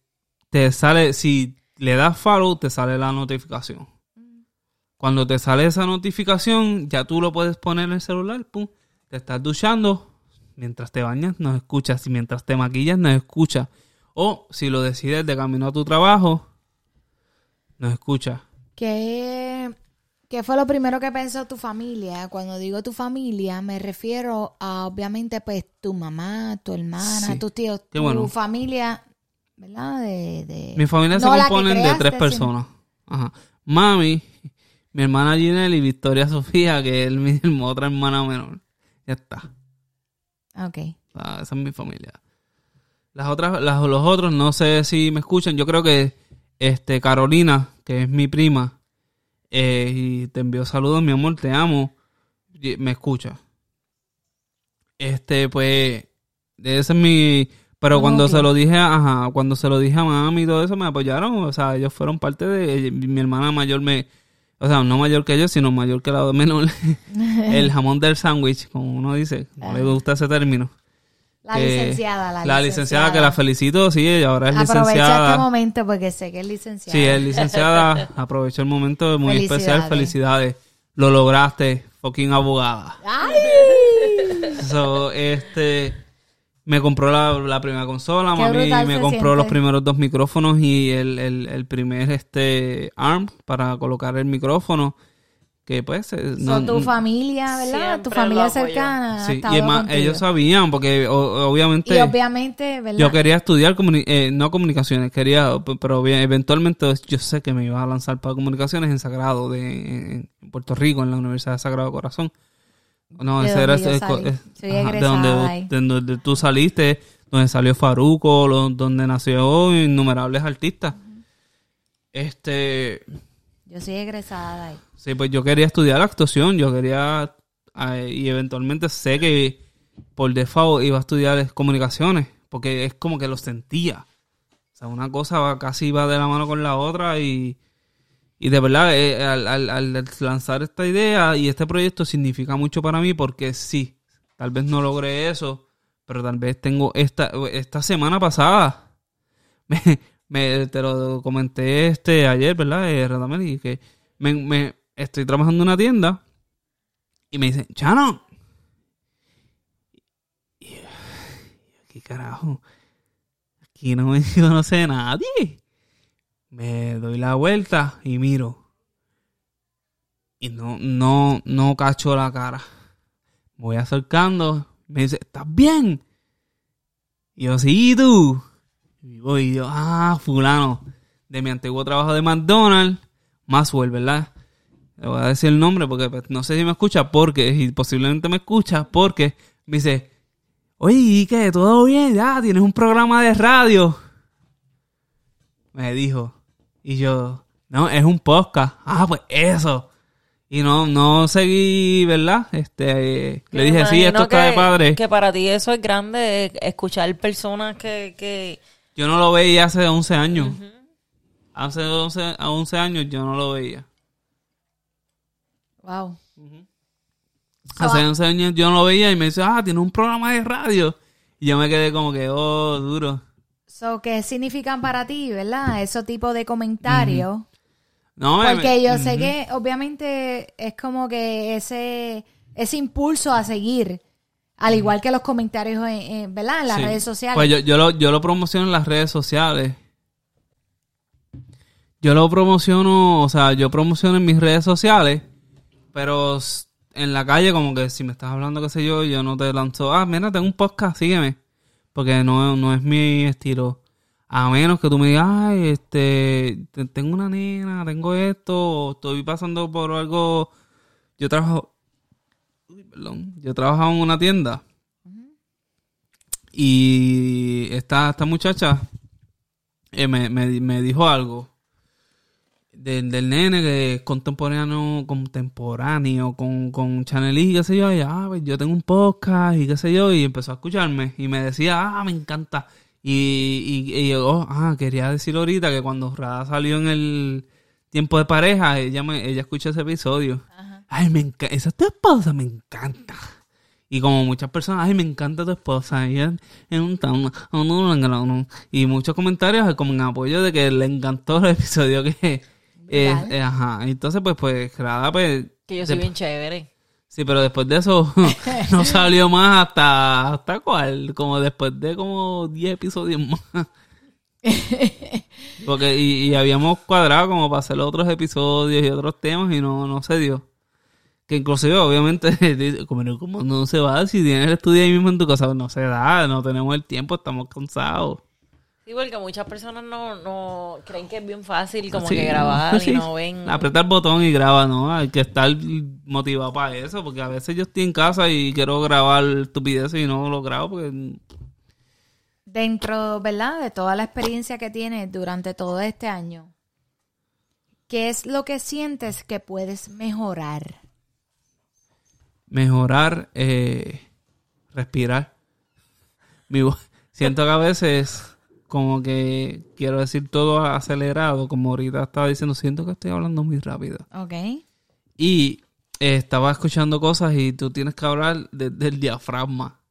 te sale, si le das follow, te sale la notificación. Cuando te sale esa notificación, ya tú lo puedes poner en el celular, pum, te estás duchando, mientras te bañas, nos escuchas, y mientras te maquillas, nos escuchas. O si lo decides de camino a tu trabajo, nos escuchas. ¿Qué, ¿Qué fue lo primero que pensó tu familia? Cuando digo tu familia, me refiero a, obviamente, pues, tu mamá, tu hermana, Sí. tus tíos, Qué tu bueno. familia, ¿verdad? De, de- Mi familia No se compone de tres personas. Ajá. Mami, mi hermana Ginelle y Victoria Sofía, que es mi otra hermana menor. Ya está. Ok. O sea, esa es mi familia. Las otras, las, los otros, no sé si me escuchan. Yo creo que este Carolina, que es mi prima, eh, y te envío saludos, mi amor, te amo. y- Me escucha. Este, pues, ese es mi. Pero cuando Núcleo. se lo dije, a- ajá, cuando se lo dije a mami y todo eso, me apoyaron. O sea, ellos fueron parte de. Mi hermana mayor me. O sea, no mayor que yo, sino mayor que la menor. el jamón del sándwich, como uno dice. No le gusta ese término. La licenciada, la, La licenciada, que la felicito, sí, ella ahora es Aprovecha licenciada. este momento porque sé que es licenciada. Sí, es licenciada. Aprovecho el momento muy especial. Felicidades. Felicidades. Lo lograste, fucking abogada. ¡Ay! So, este, me compró la, la primera consola, Qué mami me compró siente. los primeros dos micrófonos y el, el, el primer este arm para colocar el micrófono. que pues eh, So, no, tu familia, ¿verdad? tu familia cercana. sí, y además contigo. ellos sabían porque o- obviamente Y obviamente, ¿verdad? yo quería estudiar comuni- eh, no comunicaciones quería pero bien, eventualmente yo sé que me iba a lanzar para comunicaciones en Sagrado de en Puerto Rico en la Universidad de Sagrado Corazón no ese era ese- de donde, de donde tú saliste donde salió Faruco donde nació innumerables artistas. Este Yo soy egresada de ahí. Sí, pues yo quería estudiar actuación, yo quería, y eventualmente sé que por default iba a estudiar comunicaciones, porque es como que lo sentía. O sea, una cosa va- casi va de la mano con la otra y, y de verdad, eh, al, al- lanzar esta idea y este proyecto significa mucho para mí porque sí, tal vez no logré eso, pero tal vez tengo esta, esta semana pasada, me, te lo comenté este ayer, ¿verdad? Eh, que me, me- estoy trabajando en una tienda y me dicen, Chano, y ¿qué carajo? Aquí no me conoce nadie. Me doy la vuelta y miro. Y no, no, no cacho la cara. Me voy acercando. Me dice, ¿estás bien? Y yo, sí, ¿y tú. Y voy, y yo, ah, fulano. De mi antiguo trabajo de McDonald's. Maxwell, ¿verdad? Le voy a decir el nombre porque pues, no sé si me escucha porque, y posiblemente me escucha porque me dice, oye, ¿y qué? ¿Todo bien? Ya, tienes un programa de radio. Me dijo. Y yo, no, es un podcast. Ah, pues eso. Y no, no seguí, ¿verdad? Este, eh, le dije, sí, esto está de padre. Que para ti eso es grande, escuchar personas que... que Yo no lo veía hace 11 años. Hace 11, a 11 años yo no lo veía. Wow. Hace 11 años yo no lo veía y me dice, ah, tiene un programa de radio. Y yo me quedé como que, oh, duro. So, ¿qué significan para ti, verdad? Esos tipos de comentarios. No, Porque yo sé que obviamente es como que ese, ese impulso a seguir, al igual que los comentarios, en, en- ¿verdad? En las Sí. redes sociales. Pues yo, yo, lo, yo lo promociono en las redes sociales. Yo lo promociono, o sea, yo promociono en mis redes sociales, pero en la calle como que si me estás hablando, qué sé yo, yo no te lanzo, ah, mira, tengo un podcast, sígueme. Porque no, no es mi estilo. A menos que tú me digas, ay, este, te- tengo una nena, tengo esto, estoy pasando por algo. Yo trabajo, uy, perdón, yo trabajo en una tienda. Y esta, esta muchacha eh, me, me, me dijo algo del, del nene que es contemporáneo, contemporáneo con, con Chanel y qué sé yo. Y ah, pues yo tengo un podcast y qué sé yo. Y empezó a escucharme y me decía, ah, me encanta. Y, y, y yo, oh, ah, quería decir ahorita que cuando Rada salió en el tiempo de pareja, ella me, ella escuchó ese episodio. Ay, me encanta, esa es tu esposa, me encanta. Y como muchas personas, ay, me encanta tu esposa. Y, es- un tan- y muchos comentarios como en apoyo de que le encantó el episodio que... eh, eh, ajá. Entonces, pues, pues, Rada, pues... que yo soy bien chévere. Sí, pero después de eso no salió más hasta... ¿Hasta cuál? Como después de como 10 episodios más. Porque, y, y habíamos cuadrado como para hacer otros episodios y otros temas y no, no se dio. Que inclusive, obviamente, como no, como no se va, si tienes el estudio ahí mismo en tu casa, no se da, no tenemos el tiempo, estamos cansados. Sí, porque muchas personas no, no creen que es bien fácil como Sí, que grabar sí. y no ven... Apretar el botón y graba, ¿no? Hay que estar motivado para eso, porque a veces yo estoy en casa y quiero grabar estupideces y no lo grabo porque... Dentro, ¿verdad? De toda la experiencia que tienes durante todo este año, ¿qué es lo que sientes que puedes mejorar? mejorar, eh, respirar. Mi Siento que a veces como que quiero decir todo acelerado, como ahorita estaba diciendo, siento que estoy hablando muy rápido. ¿Ok? Y eh, estaba escuchando cosas y tú tienes que hablar desde el diafragma.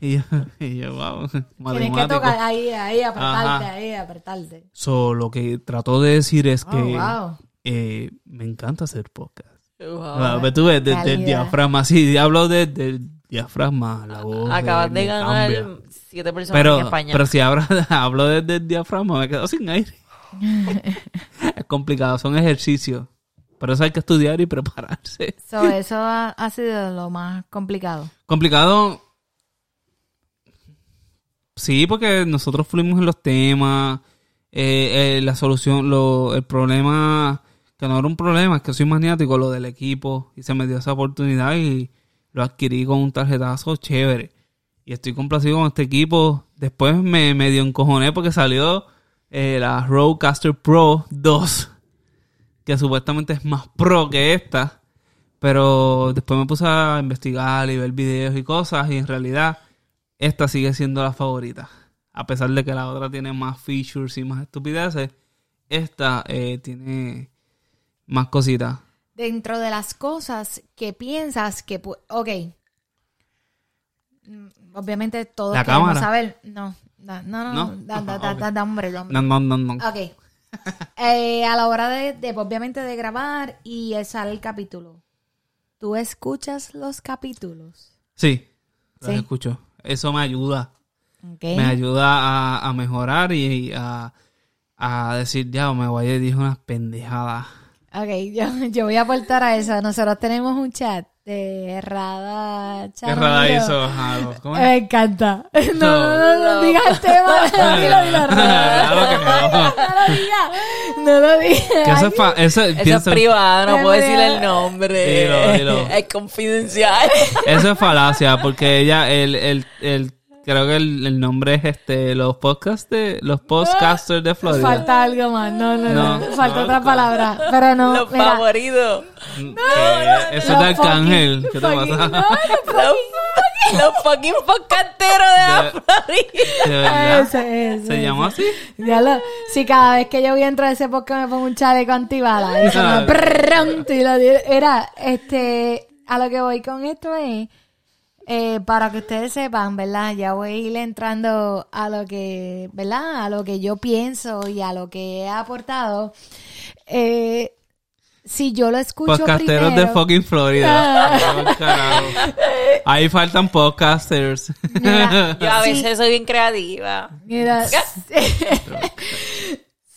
Y yo, y yo wow, Tienes que tocar ahí, ahí, apretarte, Ajá. ahí, apretarte. So, lo que trató de decir es Oh, que wow. eh, me encanta hacer podcast. Wow. Ah, pero tú ves, desde el diafragma, sí, hablo desde el diafragma, la voz. Acabas eh, de ganar cambia siete personas pero, en España. Pero si hablo, hablo desde el diafragma, me quedo sin aire. es complicado, son ejercicios. Por eso hay que estudiar y prepararse. So, eso ha, sido lo más complicado. Complicado. Sí, porque nosotros fuimos en los temas. Eh, eh, la solución, el problema, que no era un problema, es que soy maniático, lo del equipo. Y se me dio esa oportunidad y lo adquirí con un tarjetazo chévere y estoy complacido con este equipo. Después me, me dio un cojoné porque salió eh, la Rodecaster Pro 2, que supuestamente es más pro que esta. Pero después me puse a investigar y ver videos y cosas, y en realidad esta sigue siendo la favorita. A pesar de que la otra tiene más features y más estupideces, esta eh, tiene más cositas. Dentro de las cosas que piensas que... Ok, Obviamente todos la queremos cámara. saber. No, no, no, no, da, da, ah, hombre, No, no, no, no. Ok. Eh, a la hora de, obviamente, de grabar y sale el capítulo. ¿Tú escuchas los capítulos? Sí, los escucho. Eso me ayuda. Me ayuda a, mejorar y, a, a, decir, ya, me voy a decir unas pendejadas. Ok, yo, yo voy a aportar a eso. Nosotros tenemos un chat de Rada Rada hizo, ¿cómo es? Me encanta. No, no, no, no, no. digas el tema. No, lo digas. No lo digas. Eso, es, eso, eso es privado, no puedo decir el nombre. Dilo, dilo. Es confidencial. Eso es falacia, porque ella, el, el, el creo que el, el, nombre es este los podcasts de los podcasters de Florida falta algo más no no, no, no falta no, otra palabra pero no los favoritos eh, eso es de Arcángel. ¿Qué te pasa? Los fucking podcasteros de, de la Florida. Ah, ¿Se llama así? Ya lo, sí, cada vez que yo voy a entrar a ese podcast me pongo un chaleco antibala. Y ah. me, era, este, a lo que voy con esto es, eh, para que ustedes sepan, ¿verdad? Ya voy a ir entrando a lo que, ¿verdad? A lo que yo pienso y a lo que he aportado. Eh, si yo lo escucho Podcasteros primero... de fucking Florida. Carajo. Ahí faltan podcasters. Mira, Yo a Sí. veces soy bien creativa. Mira,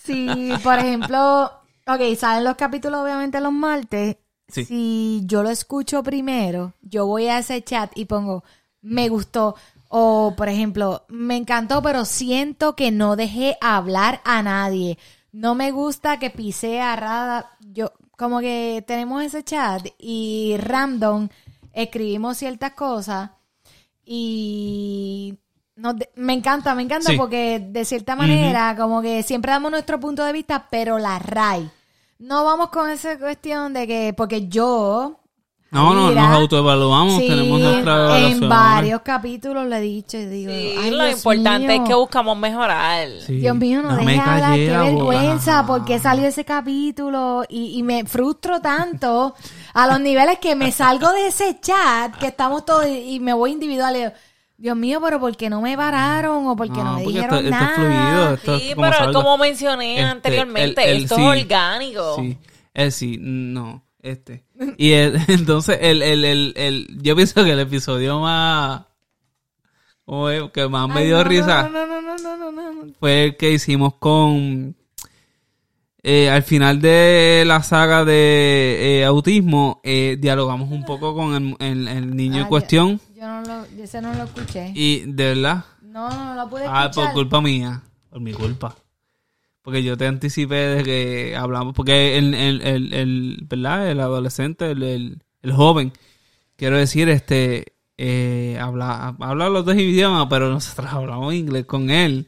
si por ejemplo, ok, salen los capítulos obviamente los martes. Sí. Si yo lo escucho primero, yo voy a ese chat y pongo, me gustó. O, por ejemplo, me encantó, pero siento que no dejé hablar a nadie. No me gusta que pisee a Rada. Yo, como que tenemos ese chat y random escribimos ciertas cosas y nos de- me encanta, me encanta Sí. porque de cierta manera como que siempre damos nuestro punto de vista, pero la RAI. No vamos con esa cuestión de que, porque yo... No, no, Mira, nos autoevaluamos, sí, tenemos nuestra evaluación. en varios capítulos le he dicho y digo, Sí, "Ay, lo Dios importante mío". es que buscamos mejorar. Sí. Dios mío, no, deje hablar, callé qué la boca. vergüenza, porque salió ese capítulo y, y me frustro tanto a los niveles que me salgo de ese chat que estamos todos y, y me voy individual y digo, Dios mío, pero ¿por qué no me pararon o por qué no, No, me porque dijeron esto, esto nada? es fluido. Esto Sí, es como pero salga. como mencioné Este, anteriormente, el- el- esto sí. es orgánico. Sí, el sí, no, este. Y el- entonces, el, el, el, el, yo pienso que el episodio más, que más me Ay, dio no, risa No, no, no, no, no, no, no. fue el que hicimos con, eh, al final de la saga de eh, autismo, eh, dialogamos un poco con el, niño Ah, en yo- cuestión Yo no lo, yo ese no lo escuché. y de verdad, No, no, lo pude Ah, escuchar. por culpa mía. Por mi culpa. Porque yo te anticipé de que hablamos. Porque el, el, el, el- ¿verdad? El adolescente, el, el, el joven, quiero decir, este, eh, habla, habla los dos idiomas, pero nosotros hablamos inglés con él.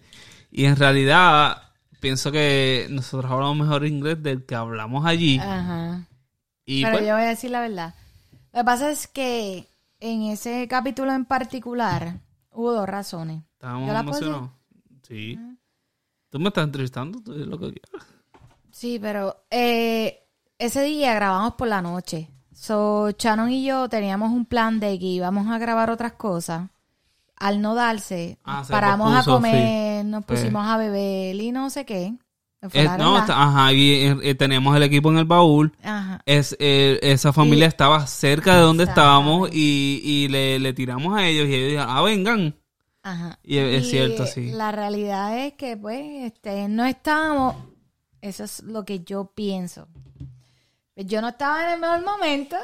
Y en realidad, pienso que nosotros hablamos mejor inglés del que hablamos allí. Ajá. y Pero pues, yo voy a decir la verdad. Lo que pasa es que en ese capítulo en particular hubo dos razones. estábamos ¿yo la puedo emocionados. Sí. Tú me estás entrevistando, tú dices lo que quieras. Sí, pero eh, ese día grabamos por la noche. So, Shannon y yo teníamos un plan de que íbamos a grabar otras cosas. Al no darse, Ah, se paramos a comer, nos Pues- pusimos a beber y no sé qué. Eh, no, está- ajá, y eh, eh, teníamos el equipo en el baúl. Ajá. Es, eh, esa familia Y- estaba cerca de donde estábamos y, y le, le tiramos a ellos y ellos dijeron, ah, vengan. Ajá. Y es cierto, sí. La realidad es que, pues, este, no estábamos. Eso es lo que yo pienso. Pues yo no estaba en el mejor momento.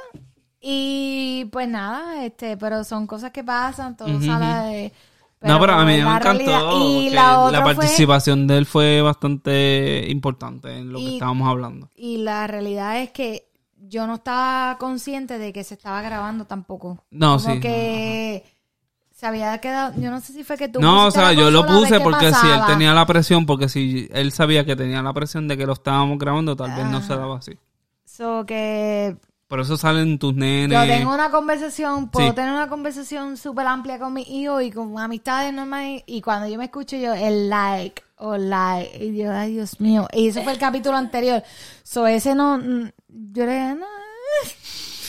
Y pues nada, este, pero son cosas que pasan, todo Ujú, sale de... no, pero a mí me la encantó. Y la otra fue- participación de él fue bastante importante en lo que estábamos hablando. Y la realidad es que yo no estaba consciente de que se estaba grabando tampoco. No, Como sí. que se había quedado, yo no sé si fue que tú No, o sea, yo lo puse porque si él tenía la presión, porque si él sabía que tenía la presión de que lo estábamos grabando, tal vez no se daba así. So que Por eso salen tus nenes. yo tengo una conversación, puedo Sí. tener una conversación súper amplia con mis hijos y con amistades normales y cuando yo me escucho yo el like o like y yo, ay Dios mío, y eso fue el capítulo anterior. So ese no, mm, yo le dije, no.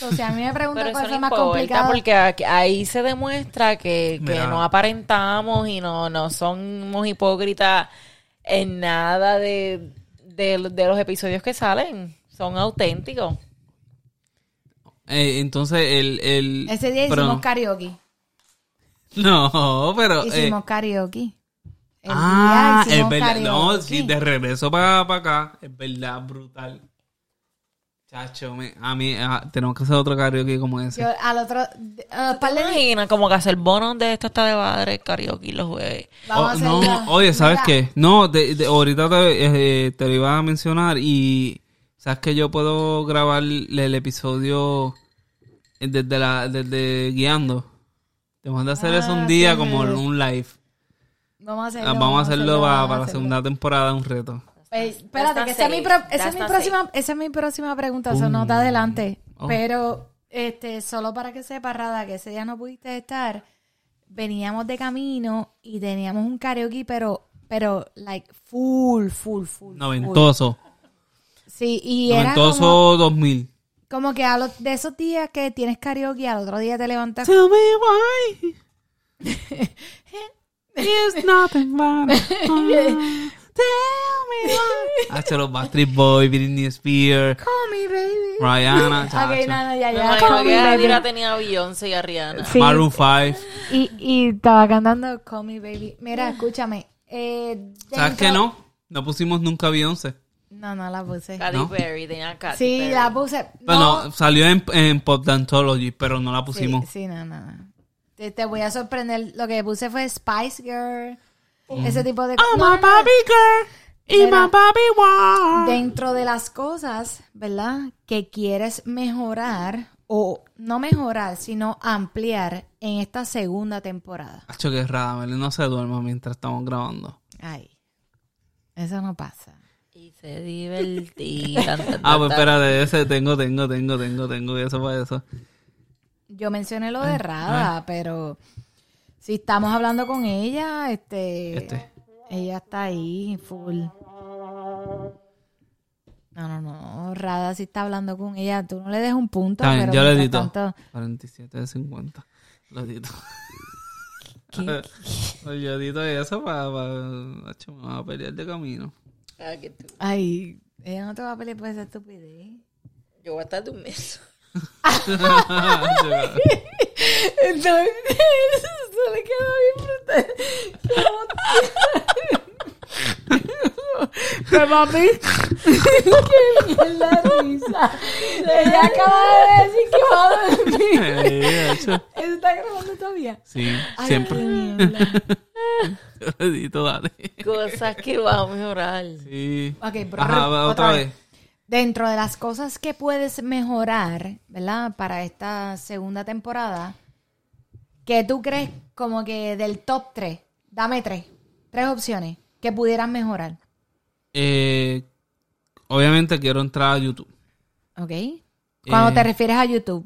So, si a mí me preguntan Pero no más complicado. porque aquí- ahí se demuestra que, que no aparentamos y no, no somos hipócritas en nada de, de, de los episodios que salen. Son auténticos. Eh, entonces, el... el Ese día pero- hicimos karaoke. No, pero... eh, Hicimos karaoke. El ah, es verdad. No, sí, de regreso para acá. Es verdad, brutal. Chacho, me- a mí ah, tenemos que hacer otro karaoke como ese. Yo al otro, a par de días, Imagina como que hacer bonos de esto está de padre, karaoke los jueves. vamos Oh, a no, hacerlo. oye, ¿sabes Mira, qué? No, de- de- ahorita te, eh, te lo iba a mencionar y sabes que yo puedo grabar el, el episodio desde la desde guiando. Tenemos de hacer eso Ah, un día sí, como un live. Vamos a hacerlo. Ah, vamos a hacerlo para, vamos a para la hacerlo. segunda temporada, un reto. Pues, espérate, que not esa es, mi safe. pro- esa, es That's mi not próxima, esa es mi próxima pregunta, eso no está adelante. Oh. Pero, este, solo para que sepa, Rada, que ese día no pudiste estar, veníamos de camino y teníamos un karaoke, pero, pero, like, full, full, full. full. Noventoso. Sí, y era Noventoso como, 2000. como que a los, de esos días que tienes karaoke, al otro día te levantas Tell me why. It's nothing but. Tell me why. Hacho, los Backstreet Boys, Britney Spears, Call me, baby. Rihanna, Ok, chacho. no, no, ya, ya. Call que me, baby. Tenía a Beyoncé y a Rihanna. Sí. Maroon 5. Y, y estaba cantando Call Me Baby. Mira, escúchame. Eh, ¿Sabes qué no? No pusimos nunca Beyoncé. No, no la puse. Katy ¿No? Perry, tenía Katy Sí, Perry. la puse. Bueno, No. salió en, en Pop Dantology, pero no la pusimos. Sí, sí, no. Te, te voy a sorprender. Lo que puse fue Spice Girl. Ese tipo de Oh, No, my no, girl. Y my baby war. Dentro de las cosas, ¿verdad? Que quieres mejorar o no mejorar, sino ampliar en esta segunda temporada. Hacho, que rara, Meli no se duerma mientras estamos grabando. Ay, eso no pasa. Y se divertían. Ah, pues espérate, ese tengo, tengo, tengo, tengo, tengo eso para eso. Yo mencioné lo de Rada, pero si estamos hablando con ella, este, Este. ella está ahí full. No, no, no, Rada si está hablando con ella, tú no le des un punto, bien, pero yo le edito. tanto, 47 de 50. Lo edito. ¿qué? Yo edito eso para... para... Hacho, me voy a pelear de camino. Ah, ay, ella no te va a pelear por esa estupidez. Yo voy a estar durmiendo. Entonces, eso le quedó bien brutal. Pero mami, qué mierda risa. Ella acaba de decir que va a dormir. ¿Eso está grabando todavía? Sí, Ay, siempre. Cosas que va a mejorar. Sí. Ok, brr, Ajá, va, otra vez. Dentro de las cosas que puedes mejorar, ¿verdad? Para esta segunda temporada, ¿qué tú crees como que del top 3? Dame tres. Tres opciones que pudieras mejorar. Eh, obviamente quiero entrar a YouTube. ¿Ok? Cuando Eh, te refieres a YouTube,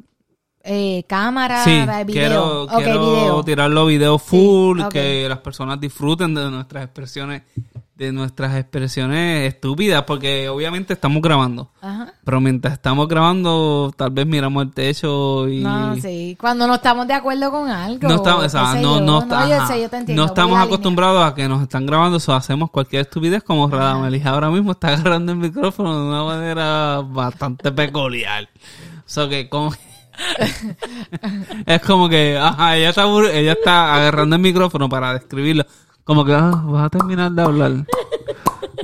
eh, cámara, Sí, video. quiero, quiero video. tirar los videos full, que las personas disfruten de nuestras expresiones, de nuestras expresiones estúpidas, porque obviamente estamos grabando. Ajá. Pero mientras estamos grabando, tal vez miramos el techo y... No, sí. Cuando no estamos de acuerdo con algo. No estamos, no, no, está- yo ajá. sé, yo te entiendo. No voy estamos acostumbrados a que nos están grabando, o hacemos cualquier estupidez como Radamelis ahora mismo está agarrando el micrófono de una manera bastante peculiar. O sea que como es como que ajá, ella está ella está agarrando el micrófono para describirlo, como que ah, vas a terminar de hablar.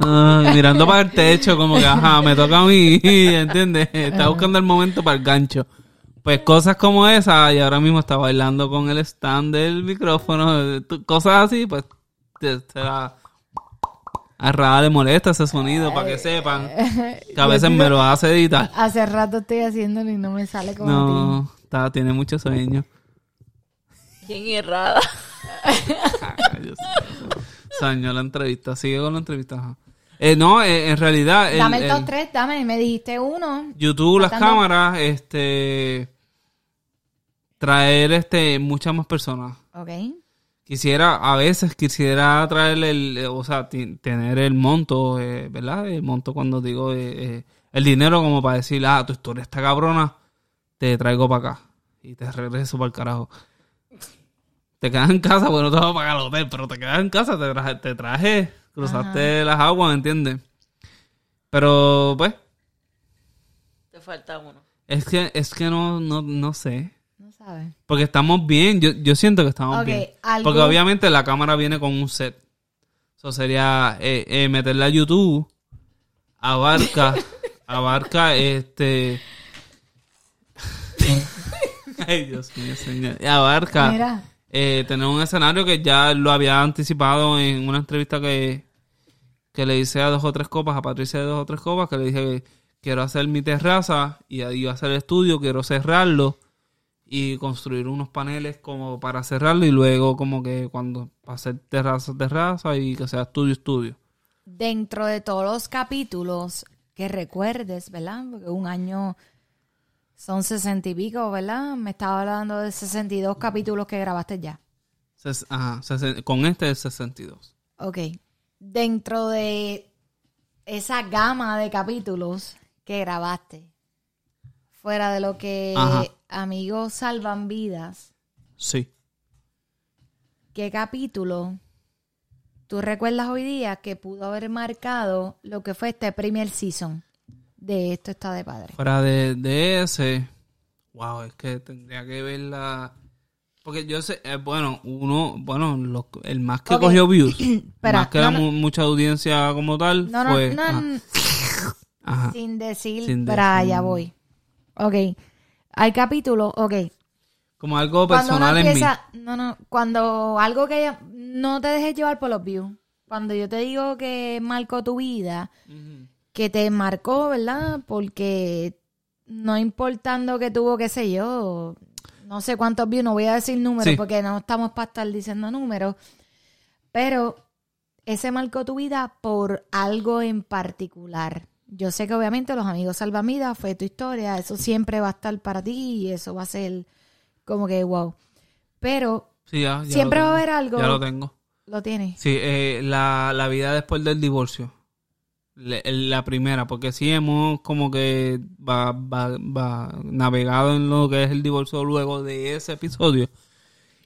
Ay, mirando para el techo, como que, ajá, me toca a mí, ¿entiendes? Está buscando el momento para el gancho. Pues cosas como esa, y ahora mismo está bailando con el stand del micrófono, cosas así, pues te, te da- a Rada le molesta ese sonido para que sepan que a veces me lo hace editar. Hace rato estoy haciéndolo y no me sale como a No, está, tiene mucho sueño. Bien errada. Ay, Dañó la entrevista. Sigue con la entrevista. ajá. Eh, no, eh, en realidad. el- Dame el top 3, dame. Me dijiste uno. YouTube, las cámaras, este. Traer este muchas más personas. Ok. Quisiera, a veces quisiera traer el, o sea, tener el monto, eh, ¿verdad? El monto cuando digo el dinero como para decir, ah, tu historia está cabrona, te traigo para acá y te regreso para el carajo. Te quedas en casa, bueno, no te vas a pagar el hotel, pero te quedas en casa, te traje, te traje cruzaste las aguas, ¿me entiendes? Pero, pues, Te falta uno. es que, es que no, no, no sé. No sabes. Porque estamos bien, yo, yo siento que estamos bien. ¿algún- Porque obviamente la cámara viene con un set. Eso sería eh, eh, meterla a YouTube. Abarca, abarca este... Ay, Dios mío, señor. Abarca Mira. Eh, tener un escenario que ya lo había anticipado en una entrevista que, que le hice a dos o tres copas, a Patricia de dos o tres copas, que le dije que quiero hacer mi terraza y ahí ser el estudio, quiero cerrarlo y construir unos paneles como para cerrarlo y luego como que cuando hacer terraza, terraza y que sea estudio, estudio. Dentro de todos los capítulos que recuerdes, ¿verdad? Porque un año son sesenta y pico, ¿verdad? Me estaba hablando de 62 capítulos que grabaste ya. Ses- ajá, con este es 62. Ok. Dentro de esa gama de capítulos que grabaste, fuera de lo que Ajá. Amigos Salvan Vidas, Sí. ¿qué capítulo tú recuerdas hoy día que pudo haber marcado lo que fue este primer season de Esto está de padre? Fuera de, de ese, wow, es que tendría que verla. Porque yo sé, eh, bueno, uno, bueno, lo- el más que cogió views, Espera, más que no, la no. mu- mucha audiencia como tal, No, no, fue. no, ajá, n- ajá. sin decir, Sin para decir. allá voy. Ok. Hay capítulos, ok. Como algo personal en mí. no, no, cuando algo que no te dejes llevar por los views. Cuando yo te digo que marcó tu vida, que te marcó, ¿verdad? Porque no importando que tuvo, qué sé yo, no sé cuántos views, no voy a decir números Sí. porque no estamos para estar diciendo números, pero ese marcó tu vida por algo en particular. Yo sé que obviamente los amigos salvamidas fue tu historia, eso siempre va a estar para ti y eso va a ser como que wow. Pero Sí, ya, ya siempre va a haber algo. Ya lo tengo. lo tienes. Sí, eh, la, la vida después del divorcio. La primera, porque sí hemos como que va, va, navegado en lo que es el divorcio luego de ese episodio.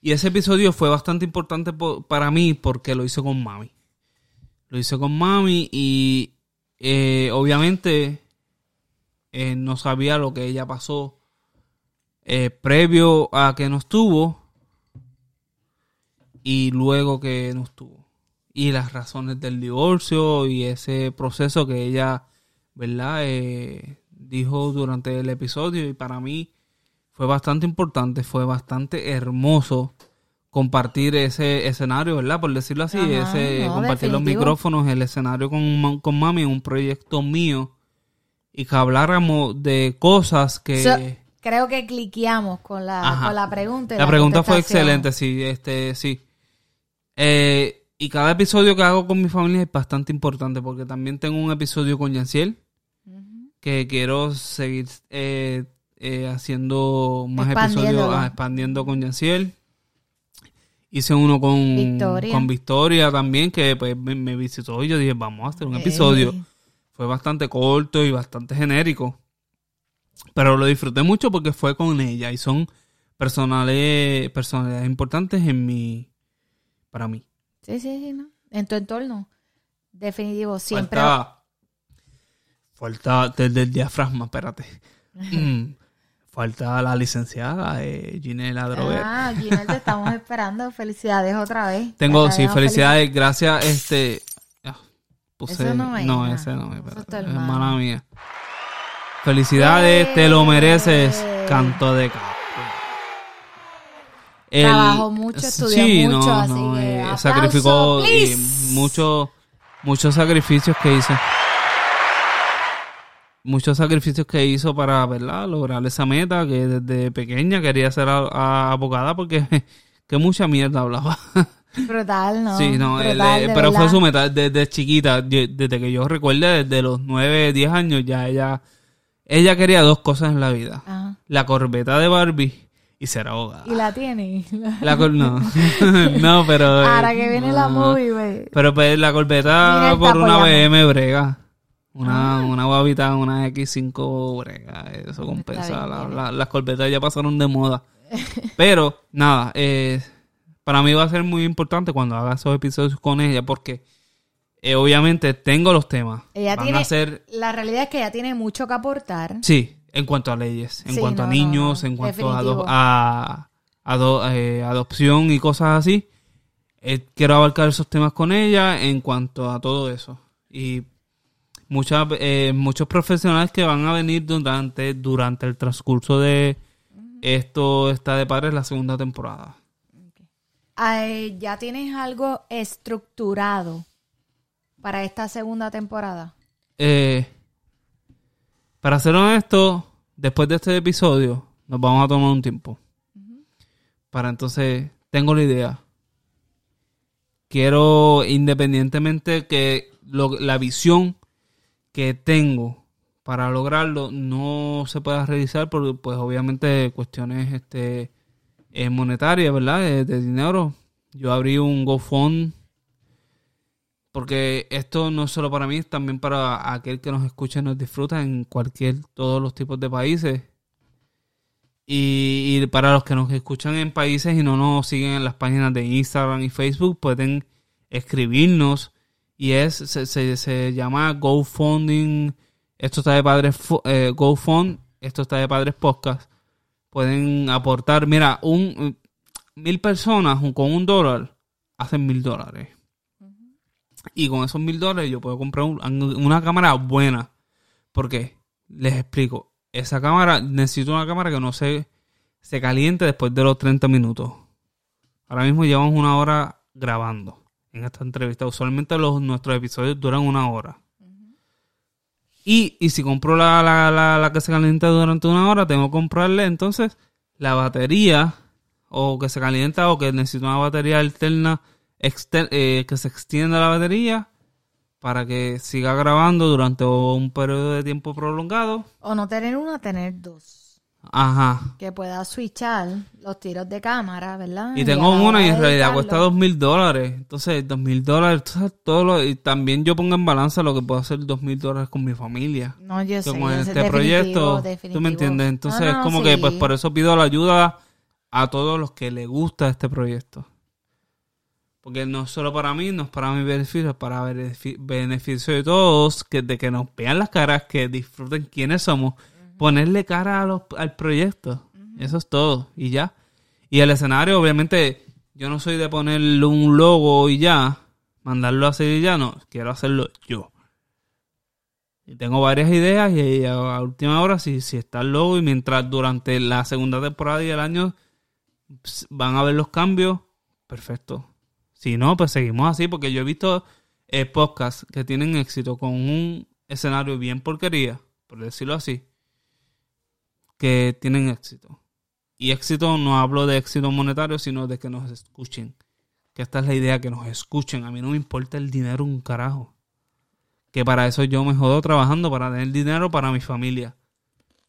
Y ese episodio fue bastante importante po- para mí porque lo hice con mami. Lo hice con mami y eh, obviamente eh, no sabía lo que ella pasó eh, previo a que nos tuvo y luego que nos tuvo. Y las razones del divorcio y ese proceso que ella, ¿verdad? Eh, dijo durante el episodio y para mí fue bastante importante, fue bastante hermoso compartir ese escenario, ¿verdad? Por decirlo así, Ajá, ese no, compartir los micrófonos, el escenario con, con mami, un proyecto mío y que habláramos de cosas que... So, creo que cliqueamos con la, con la pregunta. y La pregunta fue excelente, sí, este, sí. Eh, y cada episodio que hago con mi familia es bastante importante porque también tengo un episodio con Yanciel que quiero seguir eh, eh, haciendo más episodios, ah, expandiendo con Yanciel. Hice uno con Victoria. con Victoria también que pues, me, me visitó y yo dije, vamos a hacer un episodio. Fue bastante corto y bastante genérico. Pero lo disfruté mucho porque fue con ella y son personales, personalidades importantes en mi, para mí. Sí, sí, sí, ¿no? En tu entorno. Definitivo, siempre. Falta, falta desde el diafragma, espérate. Mm, falta la licenciada eh, Ginela. Ah, Gina, te estamos esperando. Felicidades otra vez. Tengo, Te sí, felicidades, gracias, este, ah, puse... Eso no es, No, ese no es. Pero es hermana mía. Felicidades, te lo mereces, Eh. canto de cabra. El- Trabajó mucho, estudió mucho, así que eh, aplauso, sacrificó y mucho, muchos sacrificios que hizo. Muchos sacrificios que hizo para, ¿verdad? Lograr esa meta que desde pequeña quería ser a- a- abogada porque que mucha mierda hablaba. Brutal, ¿no? Sí, no, Brutal, eh, pero fue su meta desde chiquita, desde que yo recuerde, desde los 9, 10 años, ya ella, ella quería dos cosas en la vida. Ajá. La corbeta de Barbie y ser abogada. Y la tiene. La cor- no, no, pero... eh, Ahora que viene la movie, güey. Pero pues la corbeta por una. BM brega. Una, Ah. una guavita, una X5 brega. Eso compensa. la- las corbetas ya pasaron de moda. Pero, nada, eh, para mí va a ser muy importante cuando haga esos episodios con ella porque eh, obviamente tengo los temas. Ella Van tiene, a ser, la realidad es que ella tiene mucho que aportar. sí, en cuanto a leyes, en Sí, cuanto a no, niños, no, en cuanto a, definitivo. eh, adopción y cosas así. Eh, quiero abarcar esos temas con ella en cuanto a todo eso. Y muchas, eh, muchos profesionales que van a venir durante, durante el transcurso de esto está de padres la segunda temporada. Ay, ¿Ya tienes algo estructurado para esta segunda temporada? Eh, para ser honesto, después de este episodio, nos vamos a tomar un tiempo. Para entonces, tengo la idea. Quiero, independientemente que lo- la visión que tengo para lograrlo no se pueda realizar por, pues obviamente, cuestiones este, eh, monetarias, ¿verdad? De, de dinero. Yo abrí un GoFund porque esto no es solo para mí, es también para aquel que nos escucha y nos disfruta en cualquier, todos los tipos de países. Y, para los que nos escuchan en países y no nos siguen en las páginas de Instagram y Facebook, pueden escribirnos. Y es, se, se, se llama GoFunding. Esto está de padres, eh, GoFund. Esto está de padres podcast. Pueden aportar, mira, un mil personas con un dólar hacen mil dólares. Y con esos mil dólares yo puedo comprar un- una cámara buena. ¿Por qué? Les explico. Esa cámara, necesito una cámara que no se, se caliente después de los 30 minutos. Ahora mismo llevamos una hora grabando en esta entrevista. Usualmente los, nuestros episodios duran una hora. Y, y si compro la, la, la, la que se calienta durante una hora, tengo que comprarle entonces la batería o que se calienta o que necesito una batería alterna eh, que se extienda la batería para que siga grabando durante un periodo de tiempo prolongado. O no tener una, tener dos. Ajá. Que pueda switchar los tiros de cámara, ¿verdad? Y tengo una y en realidad cuesta dos mil dólares. Entonces, dos mil dólares, todo lo, y también yo pongo en balanza lo que puedo hacer dos mil dólares con mi familia. No, yo sé. como en este definitivo, proyecto, tú me entiendes. Entonces, No, es como que, pues por eso pido la ayuda a todos los que les gusta este proyecto. Porque no es solo para mí, no es para mi beneficio, es para benefi- beneficio de todos, que de que nos vean las caras, que disfruten quiénes somos, ponerle cara a los- al proyecto. Eso es todo, y ya. Y el escenario, obviamente, yo no soy de ponerle un logo y ya, mandarlo a hacer y ya, no, quiero hacerlo yo. Y tengo varias ideas y a, última hora, si, si está el logo y mientras durante la segunda temporada y el año van a ver los cambios, perfecto. Si no, pues seguimos así, porque yo he visto eh, podcasts que tienen éxito con un escenario bien porquería, por decirlo así, que tienen éxito. Y éxito no hablo de éxito monetario, sino de que nos escuchen. Que esta es la idea, que nos escuchen. A mí no me importa el dinero un carajo. Que para eso yo me jodo trabajando, para tener dinero para mi familia.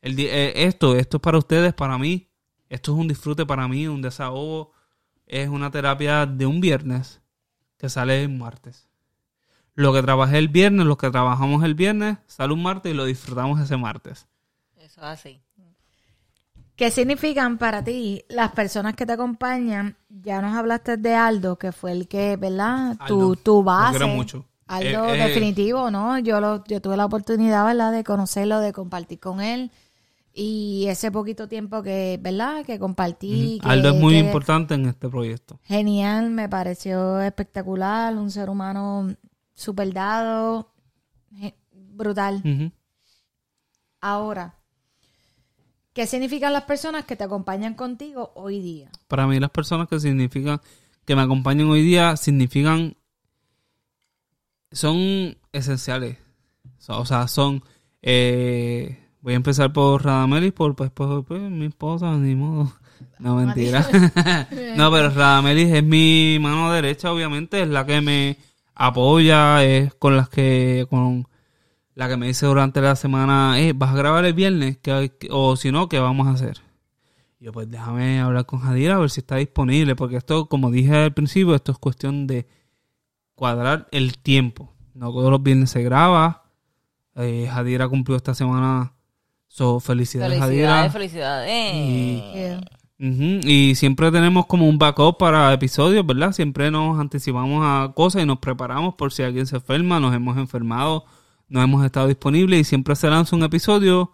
El eh, esto, esto es para ustedes, para mí. Esto es un disfrute para mí, un desahogo. Es una terapia de un viernes que sale el martes. Lo que trabajé el viernes, lo que trabajamos el viernes, sale un martes y lo disfrutamos ese martes. Eso es así. ¿Qué significan para ti las personas que te acompañan? Ya nos hablaste de Aldo, que fue el que, ¿verdad? Tu, Aldo, tu lo base. quiero mucho. Aldo, Eh, eh, definitivo, ¿no? Yo, lo, yo tuve la oportunidad, ¿verdad? De conocerlo, de compartir con él. Y ese poquito tiempo que, ¿verdad? Que compartí. que- Aldo es muy que- importante en este proyecto. Genial, me pareció espectacular, un ser humano super dado, brutal. Ahora, ¿qué significan las personas que te acompañan contigo hoy día? Para mí las personas que significan, que me acompañan hoy día, significan, son esenciales. O sea, son, eh, voy a empezar por Radamelis, por, pues, por, pues, mi esposa, ni modo. No, mentira. no, pero Radamelis es mi mano derecha, obviamente, es la que me apoya, es con las que, con la que me dice durante la semana, eh, ¿vas a grabar el viernes? ¿Qué- qué- o si no, ¿qué vamos a hacer? Yo, pues déjame hablar con Jadira a ver si está disponible, porque esto, como dije al principio, esto es cuestión de cuadrar el tiempo. No todos los viernes se graba. Eh, Jadira cumplió esta semana. So, felicidades, Felicidades, felicidades. Ujú, Y siempre tenemos como un backup para episodios, ¿verdad? Siempre nos anticipamos a cosas y nos preparamos por si alguien se enferma, nos hemos enfermado, no hemos estado disponibles y siempre se lanza un episodio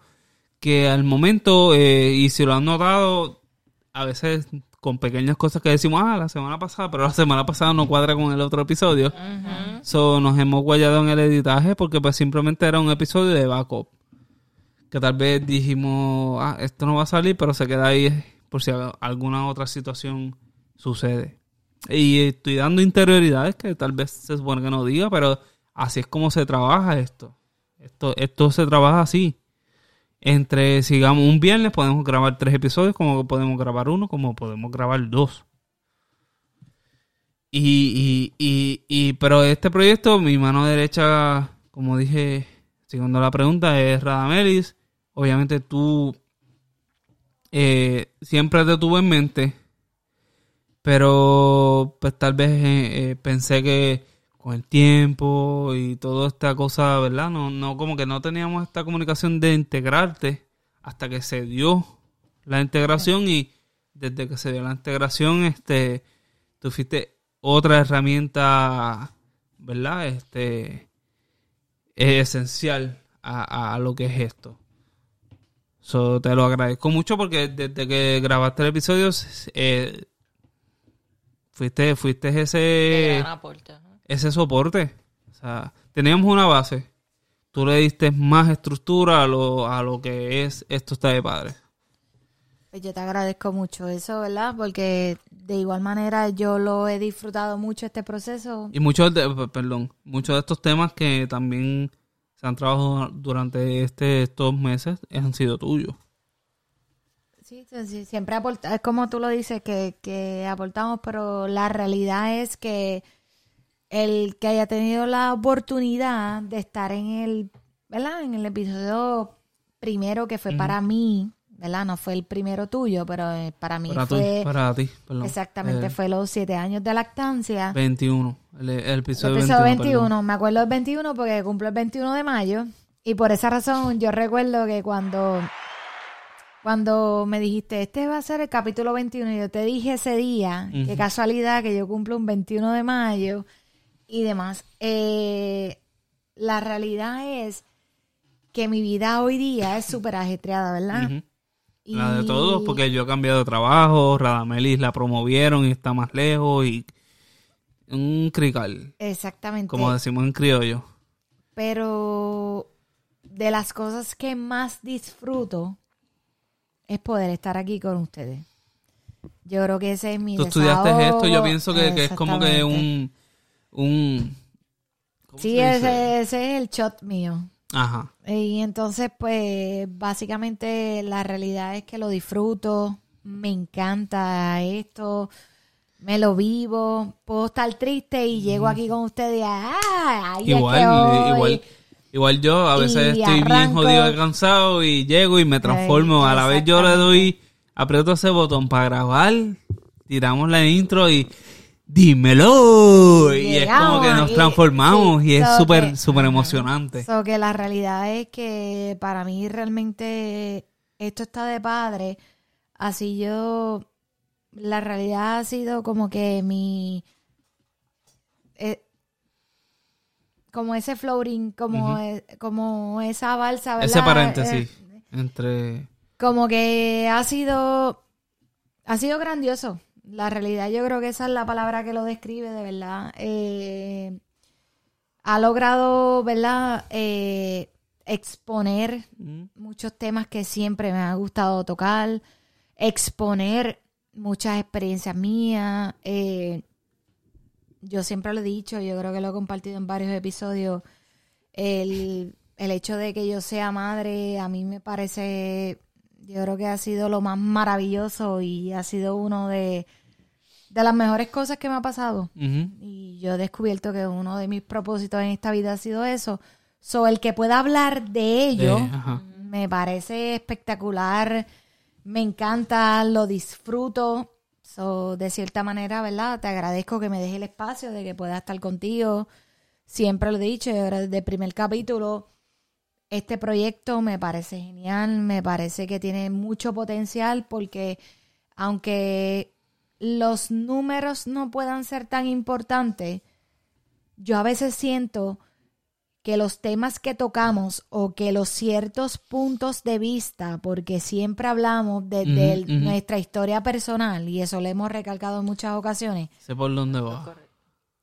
que al momento, eh, y si lo han notado, a veces con pequeñas cosas que decimos, ah, la semana pasada, pero la semana pasada no cuadra con el otro episodio. So, nos hemos guayado en el editaje porque pues simplemente era un episodio de backup. Que tal vez dijimos, ah, esto no va a salir, pero se queda ahí por si alguna otra situación sucede. Y estoy dando interioridades que tal vez se supone que no diga, pero así es como se trabaja esto. Esto, esto se trabaja así. Entre, sigamos, un viernes podemos grabar tres episodios, como podemos grabar uno, como podemos grabar dos. Y, y, y, pero este proyecto, mi mano derecha, como dije, siguiendo la pregunta, es Radamelis. Obviamente tú eh, siempre te tuve en mente, pero pues tal vez eh, eh, pensé que con el tiempo y toda esta cosa, ¿verdad? No, no, como que no teníamos esta comunicación de integrarte hasta que se dio la integración y desde que se dio la integración, este, tú fuiste otra herramienta, ¿verdad? Este, es esencial a, a lo que es esto. So, te lo agradezco mucho porque desde que grabaste el episodio, eh, fuiste, fuiste ese, ese soporte. O sea, teníamos una base. Tú le diste más estructura a lo, a lo que es esto está de padre. Pues yo te agradezco mucho eso, ¿verdad? Porque de igual manera yo lo he disfrutado mucho este proceso. Y muchos de, perdón, muchos de estos temas que también se han trabajado durante este, estos meses han sido tuyos. Sí, siempre aporta, es como tú lo dices, que, que aportamos, pero la realidad es que el que haya tenido la oportunidad de estar en el, ¿verdad? En el episodio primero que fue para mí, ¿verdad? No fue el primero tuyo, pero eh, para mí Para, fue, para ti, perdón. exactamente, Eh, fue los siete años de lactancia. 21. El, el El episodio, episodio 21. 21, perdón. me acuerdo del 21 porque cumplo el 21 de mayo y por esa razón yo recuerdo que cuando cuando me dijiste, este va a ser el capítulo 21 y yo te dije ese día, qué Ujú. casualidad que yo cumplo un 21 de mayo y demás. Eh, la realidad es que mi vida hoy día es súper ajetreada, ¿verdad? Y- La de todos, porque yo he cambiado de trabajo, Radamelis la promovieron y está más lejos y un crical, Exactamente. como decimos en criollo. Pero de las cosas que más disfruto es poder estar aquí con ustedes. Yo creo que ese es mi Tú estudiaste desahogo. esto, yo pienso que, que es como que un... un ¿cómo Sí, ese, ese es el shot mío. Ajá. Y entonces, pues, básicamente la realidad es que lo disfruto, me encanta esto, me lo vivo, puedo estar triste y llego aquí con ustedes y ¡ah! ahí es Igual, que voy". igual, igual yo a veces Y estoy bien jodido y cansado y llego y me transformo. a la vez yo le doy, aprieto ese botón para grabar, tiramos la intro y dímelo. Y es como que nos y- transformamos sí, y es so súper, súper emocionante. So que la realidad es que para mí realmente esto está de padre. Así yo, la realidad ha sido como que mi, eh, como ese floating, como, eh, como esa balsa, ¿verdad? Ese paréntesis Eh, entre... como que ha sido, ha sido grandioso. La realidad yo creo que esa es la palabra que lo describe de verdad. Eh, ha logrado, ¿verdad? Eh, exponer Mm. muchos temas que siempre me ha gustado tocar, exponer muchas experiencias mías. eh, yo siempre lo he dicho, yo creo que lo he compartido en varios episodios. El, el hecho de que yo sea madre a mí me parece, yo creo que ha sido lo más maravilloso y ha sido uno de, de las mejores cosas que me ha pasado. Y yo he descubierto que uno de mis propósitos en esta vida ha sido eso. So, el que pueda hablar de ello De- me parece espectacular. Me encanta, lo disfruto. So, de cierta manera, ¿verdad? Te agradezco que me dejes el espacio de que pueda estar contigo. Siempre lo he dicho, ahora desde el primer capítulo, este proyecto me parece genial, me parece que tiene mucho potencial porque aunque los números no puedan ser tan importantes, yo a veces siento que los temas que tocamos o que los ciertos puntos de vista, porque siempre hablamos ujú. nuestra historia personal, y eso lo hemos recalcado en muchas ocasiones, Sé por dónde va.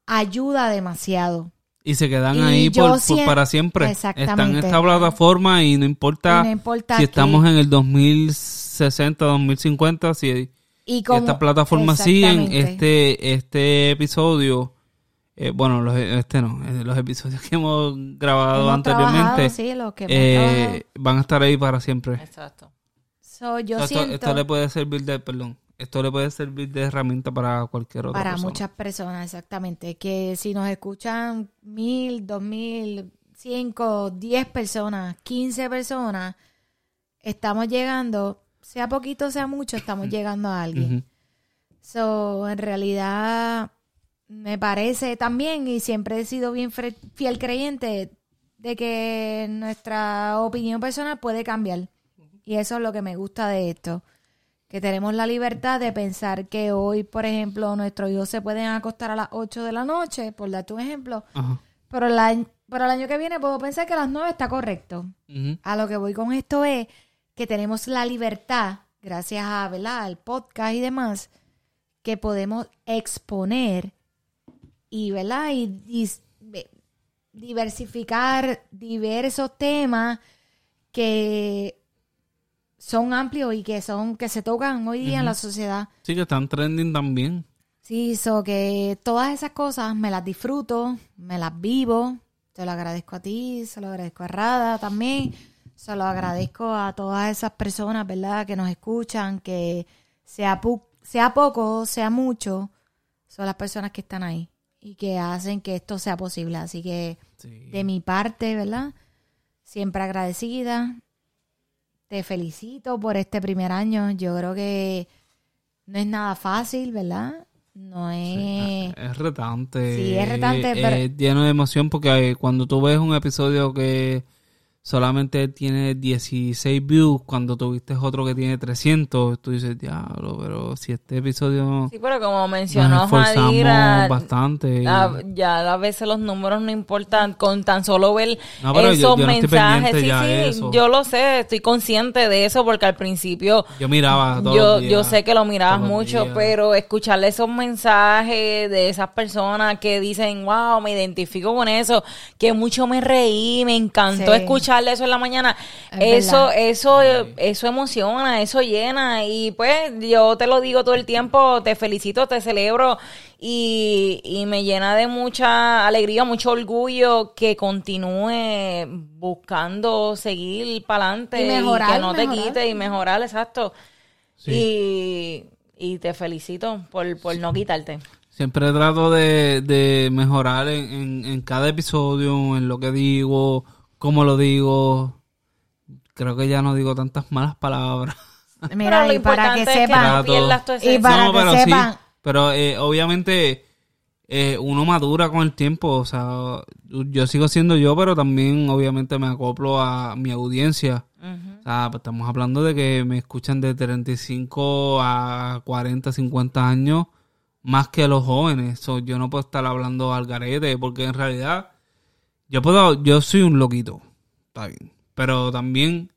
ayuda demasiado. Y se quedan Y ahí por, para siempre. Exactamente. Están en esta plataforma y no importa, Y no importa si estamos en el 2060, 2050, si Y como, esta plataforma siguen Exactamente. este este episodio eh, bueno los este no los episodios que hemos grabado Hemos anteriormente sí, los que hemos eh, van a estar ahí para siempre Exacto. So, yo esto, siento esto le puede servir de perdón esto le puede servir de herramienta para cualquier otra para persona. muchas personas, exactamente, que si nos escuchan mil, dos mil, cinco, diez personas, quince personas, estamos llegando, sea poquito, sea mucho, estamos llegando a alguien. Ujú. So, en realidad, me parece también, y siempre he sido bien fiel creyente, de que nuestra opinión personal puede cambiar. Y eso es lo que me gusta de esto. Que tenemos la libertad de pensar que hoy, por ejemplo, nuestros hijos se pueden acostar a las 8 de la noche, por darte un ejemplo. Ajá. Pero el año, pero el año que viene puedo pensar que a las 9 está correcto. A lo que voy con esto es que tenemos la libertad, gracias a ¿verdad? al podcast y demás, que podemos exponer y, ¿verdad? y dis- diversificar diversos temas que son amplios y que son que se tocan hoy día en la sociedad. sí que están trending también Sí, so que todas esas cosas me las disfruto, me las vivo. Te lo agradezco a ti, se lo agradezco a Rada también. Se lo agradezco a todas esas personas, ¿verdad? Que nos escuchan, que sea, pu- sea poco, sea mucho, son las personas que están ahí y que hacen que esto sea posible. Así que sí. de mi parte, ¿verdad? Siempre agradecida. Te felicito por este primer año. Yo creo que no es nada fácil, ¿verdad? No es... es retante Sí, es retante, eh, pero- eh, lleno de emoción porque eh, cuando tú ves un episodio que solamente tiene 16 views cuando tuviste otro que tiene 300 tú dices diablo pero si este episodio Sí, pero como mencionó Jadira, bastante a- ya a veces los números no importan con tan solo ver No, pero yo- esos yo no mensajes. pendiente Sí, ya sí, eso. yo lo sé, estoy consciente de eso porque al principio yo miraba todos yo, los días, yo sé que lo mirabas mucho, días. pero escucharle esos mensajes de esas personas que dicen, wow, me identifico con eso, que mucho me reí, me encantó Sí. Escucharle eso en la mañana. Es eso, verdad. eso, eso emociona, eso llena. Y pues yo te lo digo todo el tiempo, te felicito, te celebro y, y me llena de mucha alegría, mucho orgullo que continúe buscando seguir para adelante Y mejorar, que no te quite y mejorar, exacto. Sí. Y, y te felicito por, por no quitarte. Siempre trato de, de mejorar en, en, en cada episodio, en lo que digo, cómo lo digo. Creo que ya no digo tantas malas palabras. Mira, Pero lo y para que importante es que sepan... no Y para no, que pero sepan- sí. Pero eh, obviamente eh, uno madura con el tiempo. O sea, yo sigo siendo yo, pero también obviamente me acoplo a mi audiencia. O sea, pues, estamos hablando de que me escuchan de 35 a 40, 50 años más que los jóvenes. So, yo no puedo estar hablando al garete porque en realidad yo puedo, yo soy un loquito, está bien, pero también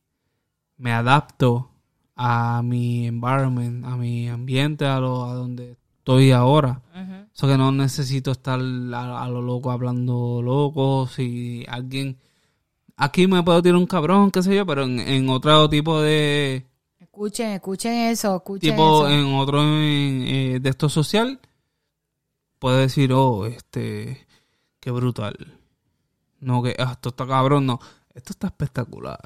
me adapto a mi environment, a mi ambiente, a lo a donde estoy ahora. Ujú. Eso que no necesito estar a, a lo loco hablando loco. Si alguien. Aquí me puedo tirar un cabrón, qué sé yo, pero en, en otro tipo de. Escuchen, escuchen eso, escuchen Tipo, eso. en otro en, eh, de esto social, puedo decir, oh, este. Qué brutal. No, que ah, esto está cabrón, no. Esto está espectacular.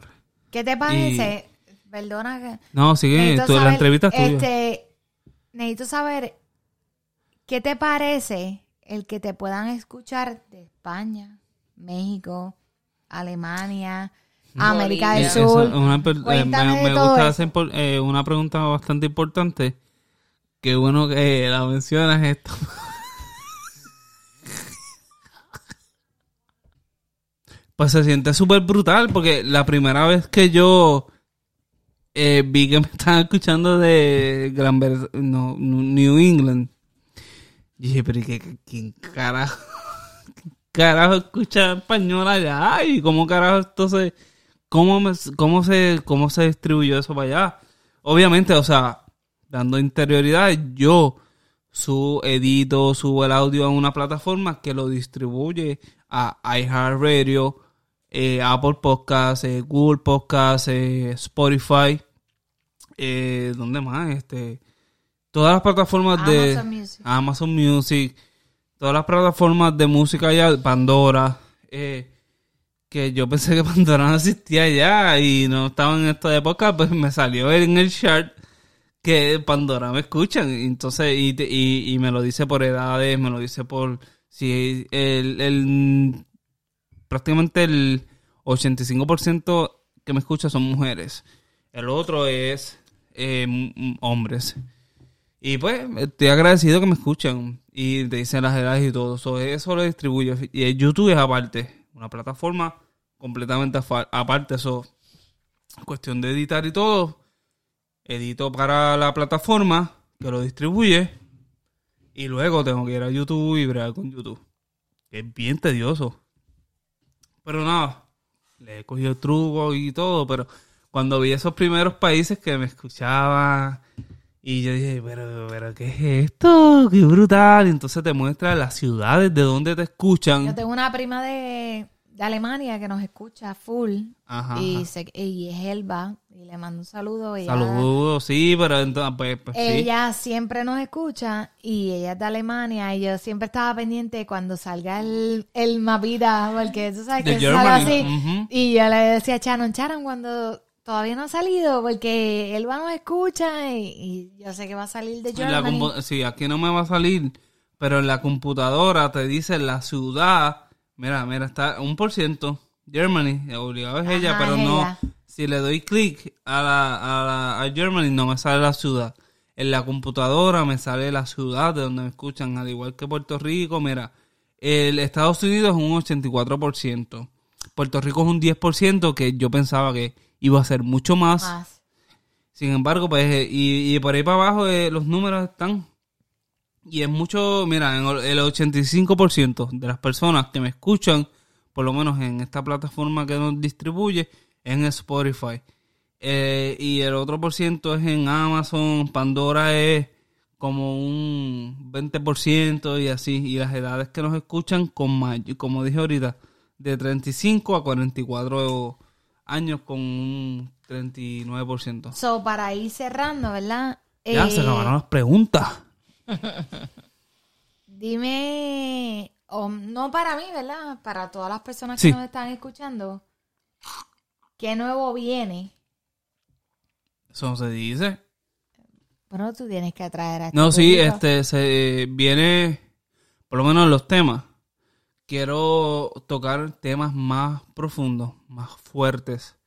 ¿Qué te parece? Perdona que... No, sigue, la entrevista es este, necesito saber qué te parece el que te puedan escuchar de España, México, Alemania, América del. Sur. Esa una eh, me, gusta hacer por- eh, una pregunta bastante importante. Que bueno que la mencionas esto. pues se siente súper brutal porque la primera vez que yo eh, vi que me estaban escuchando de Gran Ber- no, New England, dije, pero ¿y qué, quién carajo? carajo escucha español allá? ¿Y cómo carajo entonces, cómo, cómo, se, cómo se distribuyó eso para allá? Obviamente, o sea, dando interioridad, yo su edito, subo el audio a una plataforma que lo distribuye a iHeartRadio, eh, Apple Podcasts, eh, Google Podcasts, eh, Spotify, ¿dónde más? Este, todas las plataformas de Amazon Music. Amazon Music, todas las plataformas de música ya, Pandora, que yo pensé que Pandora no existía ya y no estaba en esta época, pues me salió en el chart que Pandora me escuchan. Entonces, y, y, y me lo dice por edades, me lo dice por si el, el prácticamente el 85% que me escucha son mujeres. El otro es eh, hombres. Y pues estoy agradecido que me escuchan y te dicen las edades y todo. So, eso lo distribuyo. Y YouTube es aparte, una plataforma completamente aparte. Eso, cuestión de editar y todo. Edito para la plataforma que lo distribuye. Y luego tengo que ir a YouTube y bregar con YouTube. Es bien tedioso. Pero nada, le he cogido truco y todo. Pero cuando vi esos primeros países que me escuchaban. Y yo dije, pero, pero, ¿qué es esto? ¡Qué brutal! Y entonces te muestra las ciudades de donde te escuchan. Yo tengo una prima de, de Alemania que nos escucha full Ajá. y, ajá. se- y es Elba y le mando un saludo. Ella, Saludos, sí, pero entonces, pues, pues, sí. Ella siempre nos escucha y ella es de Alemania y yo siempre estaba pendiente cuando salga el, el mapita, porque tú sabes De que sale así. Y yo le decía a Chanon, Chanon, cuando todavía no ha salido, porque él va nos escucha y, y yo sé que va a salir de Germany. sí, aquí no me va a salir, pero en la computadora te dice la ciudad. Mira, mira, está un por ciento. Germany, obligado es ella, pero es no. ella. Si le doy clic a, la, a, la- a Germany, no me sale la ciudad. En la computadora me sale la ciudad de donde me escuchan, al igual que Puerto Rico. Mira, el Estados Unidos es un 84%. Puerto Rico es un 10%, que yo pensaba que iba a ser mucho más. Más. Sin embargo, pues, eh, y, y por ahí para abajo eh, los números están. Y es mucho, mira, en el el 85% de las personas que me escuchan, por lo menos en esta plataforma que nos distribuye, en Spotify. Eh, y el otro por ciento es en Amazon, Pandora es como un 20% y así. Y las edades que nos escuchan, con may- como dije ahorita, de 35 a 44 años con un 39%. So, para ir cerrando, ¿verdad? Ya Eh, se acabaron las preguntas. Dime, o no para mí, ¿verdad? Para todas las personas Sí. que nos están escuchando, ¿qué nuevo viene? Eso no se dice. Bueno, tú tienes que traer a este No, sí, público. este, se viene, por lo menos los temas. Quiero tocar temas más profundos, más fuertes.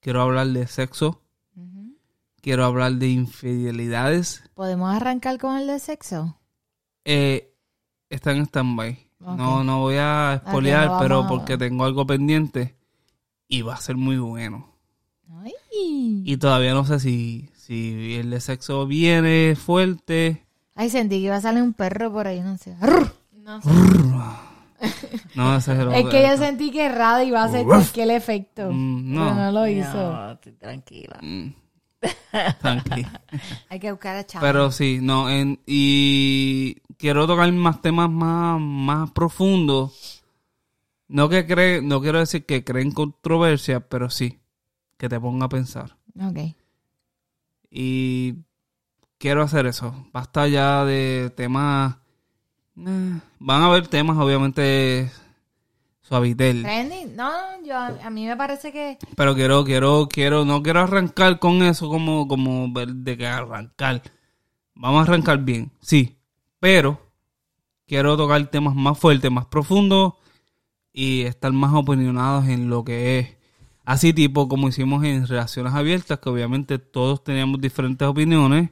Quiero hablar de sexo. Quiero hablar de infidelidades. ¿Podemos arrancar con el de sexo? Eh, está en stand-by. No, no voy a espolear, no pero porque tengo algo pendiente y va a ser muy bueno. Ay. Y todavía no sé si, si el de sexo viene fuerte. Ay, sentí que iba a salir un perro por ahí, no sé. No sé. No, ese es el Es que yo sentí que Radio iba a hacer cualquier efecto. Mm, Pero no. no lo hizo. No, estoy tranquila. Mm. Tranqui. Hay que buscar a Chama. Pero sí, no, en, y quiero tocar más temas más, más profundos. No que cree, no quiero decir que creen controversia, pero sí, que te ponga a pensar. Ok. Y quiero hacer eso. Basta ya de temas. eh, van a haber temas, obviamente, suavitel. Trending, no, no, yo, a mí me parece que Pero quiero, quiero, quiero, no quiero arrancar con eso como, como ver de que arrancar. Vamos a arrancar bien, sí. Pero quiero tocar temas más fuertes, más profundos y estar más opinionados en lo que es. Así tipo como hicimos en Relaciones Abiertas, que obviamente todos teníamos diferentes opiniones.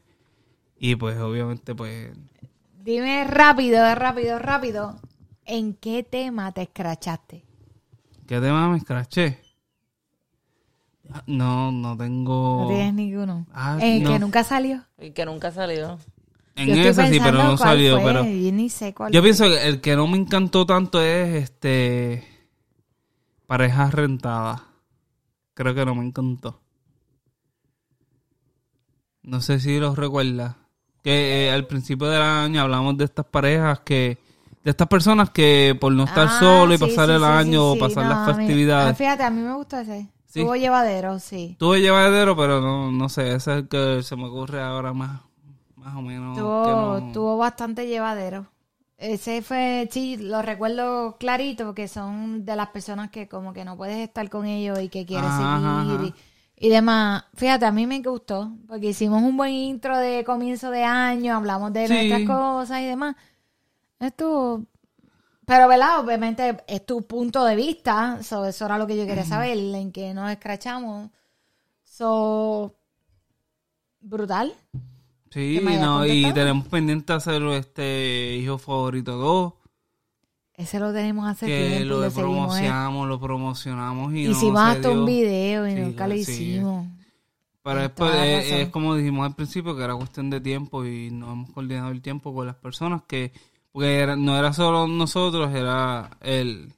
Y pues obviamente pues... Dime rápido, rápido, rápido. ¿En qué tema te escrachaste? ¿Qué tema me escraché? Ah, No, no tengo... No tienes ninguno. Ah, ¿En no. que nunca salió? Y que nunca salió. En Yo sí, pero no salió. fue, Pero Yo ni sé cuál Yo fue. pienso que el que no me encantó tanto es este parejas rentadas. Creo que no me encantó. No sé si los recuerdas. Que eh, al principio del año hablamos de estas parejas que de estas personas que por no estar Ah, solo y sí, pasar sí, el sí, año o pasar No, las a mí- festividades. ah, fíjate, a mí me gustó ese. Sí. Estuvo llevadero, sí. Tuve llevadero, pero no, no sé, ese es el que se me ocurre ahora más, más o menos. Tuvo, no- tuvo bastante llevadero. Ese fue, sí, lo recuerdo clarito porque son de las personas que como que no puedes estar con ellos y que quieres Ajá, ajá, seguir ajá. Y, y demás. Fíjate, a mí me gustó porque hicimos un buen intro de comienzo de año, hablamos de Sí. nuestras cosas y demás. Estuvo... Pero, ¿verdad? Obviamente es tu punto de vista. So, eso era lo que yo quería saber, en que nos escrachamos. So, brutal. Sí, no, y tenemos pendiente hacer este hijo favorito 2. Ese lo tenemos hace que tiempo y lo lo eh. promocionamos, lo promocionamos y Hicimos no se hasta un video y Sí, nunca lo sí. hicimos. Pero es, Tienes toda la es- como dijimos al principio, que era cuestión de tiempo y no hemos coordinado el tiempo con las personas que... Porque era- no era solo nosotros, era el...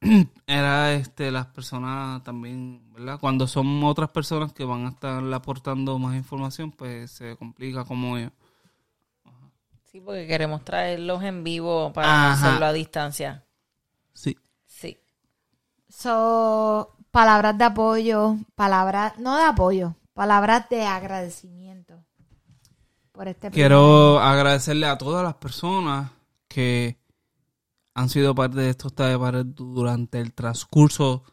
Era este las personas también, ¿verdad? Cuando son otras personas que van a estar aportando más información, pues se complica como ellos. Sí, porque queremos traerlos en vivo para Ajá. hacerlo a distancia. Sí. Sí. So, palabras de apoyo, palabras, no de apoyo, palabras de agradecimiento por este Quiero agradecerle a todas las personas que han sido parte de estos pared durante el transcurso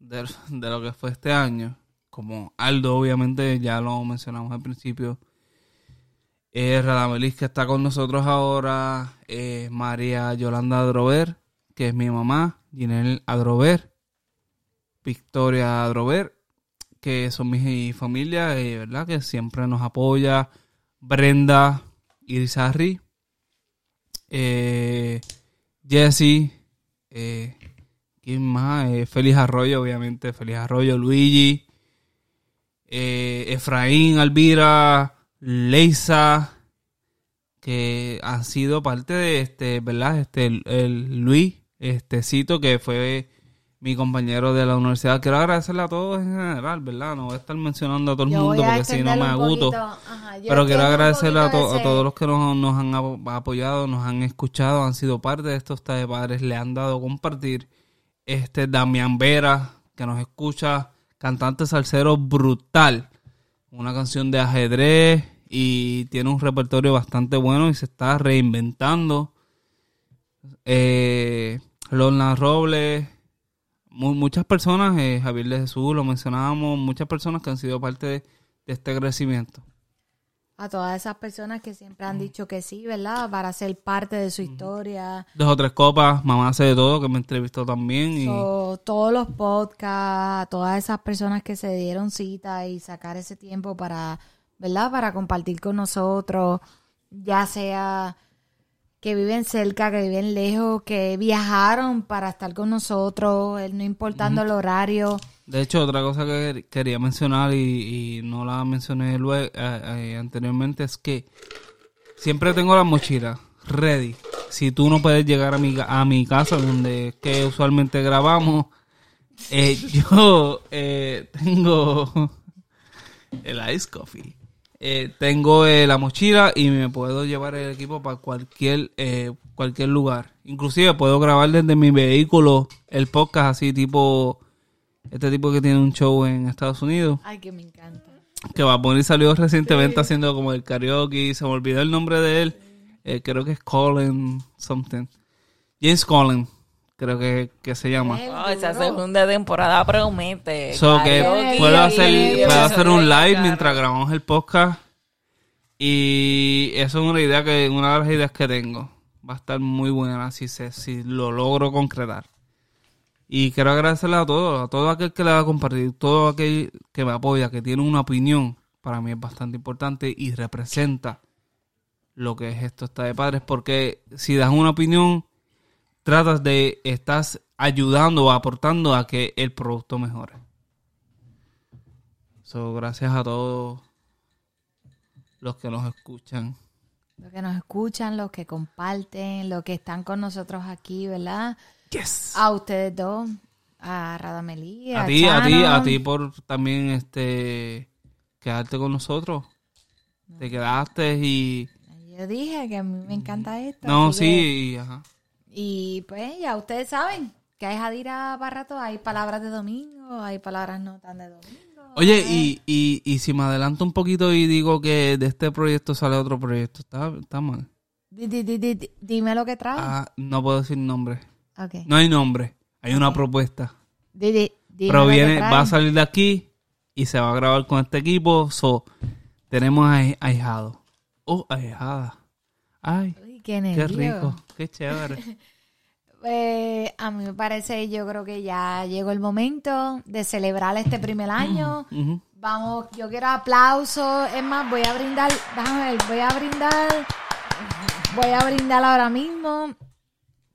de, de lo que fue este año. Como Aldo, obviamente, ya lo mencionamos al principio. Eh, Radamelis, que está con nosotros ahora. eh, María Yolanda Adrover, que es mi mamá. Ginel Adrover. Victoria Adrover, que son mi familia, eh, ¿verdad? Que siempre nos apoya. Brenda Irizarri, eh, Jesse, eh, ¿quién más? Eh, Félix Arroyo, obviamente, Félix Arroyo, Luigi, eh, Efraín, Alvira, Leisa, que han sido parte de este, ¿verdad? Este, el, Luis, este Cito, que fue mi compañero de la universidad. Quiero agradecerle a todos en general, ¿verdad? No voy a estar mencionando a todo el Yo mundo porque si no me aguto. Ajá, Pero quiero agradecerle a, to- a todos los que nos, nos han ap- apoyado, nos han escuchado, han sido parte de estos de padres, le han dado compartir. Este Damián Vera, que nos escucha, cantante salsero brutal, una canción de ajedrez y tiene un repertorio bastante bueno y se está reinventando. Eh, Lorna Robles, muchas personas, eh, Javier de Jesús, lo mencionábamos, muchas personas que han sido parte de- de este crecimiento. A todas esas personas que siempre han dicho que sí, ¿verdad? Para ser parte de su historia. Dos o tres copas, mamá hace de todo, que me entrevistó también. Y todos los podcasts, a todas esas personas que se dieron cita y sacar ese tiempo para, ¿verdad? Para compartir con nosotros, ya sea que viven cerca, que viven lejos, que viajaron para estar con nosotros, el- no importando el horario. de hecho, otra cosa que quería mencionar y, y no la mencioné luego, eh, eh, anteriormente es que siempre tengo la mochila ready. Si tú no puedes llegar a mi, a mi casa, donde que usualmente grabamos, eh, yo eh, tengo El Ice Coffee. Eh, tengo eh, la mochila y me puedo llevar el equipo para cualquier eh, cualquier lugar. Inclusive puedo grabar desde mi vehículo el podcast así tipo este tipo que tiene un show en Estados Unidos. Ay, que me encanta. que va a poner salió recientemente haciendo como el karaoke se me olvidó el nombre de él. Eh, creo que es Colin something. James Colin creo que, que se llama Oh, esa segunda temporada promete. So que puedo hacer, puedo hacer un live mientras grabamos el podcast. Y eso es una idea que, una de las ideas que tengo. Va a estar muy buena si se, si lo logro concretar. Y quiero agradecerle a todos, a todo aquel que le va a compartir, todo aquel que me apoya, que tiene una opinión, para mí es bastante importante y representa lo que es esto está de padres, porque si das una opinión, tratas de, estás ayudando o aportando a que el producto mejore. So, gracias a todos los que nos escuchan. Los que nos escuchan, los que comparten, los que están con nosotros aquí, ¿verdad? Yes. A ustedes dos, a Radamelí, A a, ti, a ti, a ti por también este quedarte con nosotros. Te quedaste y Yo dije que a mí me encanta esto. no, que- sí, y, ajá. Y pues ya ustedes saben que hay Jadira para rato, hay palabras de domingo, hay palabras no tan de domingo. Oye, y, y, y si me adelanto un poquito y digo que de este proyecto sale otro proyecto, está, está mal. Di- di- di- dime lo que trae. Ah, no puedo decir nombre. No hay nombre, hay una propuesta. Pero viene, va a salir de aquí y se va a grabar con este equipo. So, tenemos a ahijado. Oh, ahijada. Ay, Qué rico, qué chévere. Eh, a mí me parece, yo creo que ya llegó el momento de celebrar este primer año. Vamos, yo quiero aplausos. Es más, voy a brindar, déjame ver, voy a brindar, voy a brindar ahora mismo.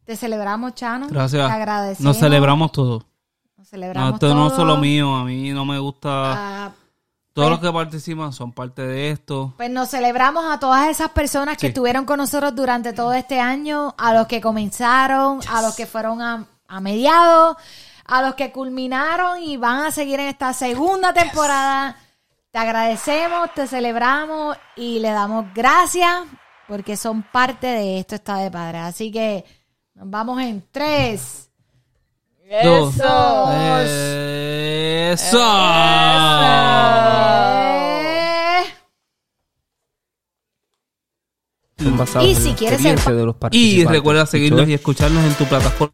Te celebramos, Chano. Gracias. Te agradecemos. Nos celebramos todos. Nos No, celebramos esto no es todo. solo mío, a mí no me gusta. Ah, Todos los que participan son parte de esto. Pues nos celebramos a todas esas personas que estuvieron con nosotros durante todo este año, a los que comenzaron, a los que fueron a, a mediados, a los que culminaron y van a seguir en esta segunda temporada. Te agradecemos, te celebramos y le damos gracias porque son parte de esto está de padre. Así que nos vamos en tres. Eso. Eso. Y si quieres ser de los Y recuerda seguirnos y es. escucharnos en tu plataforma.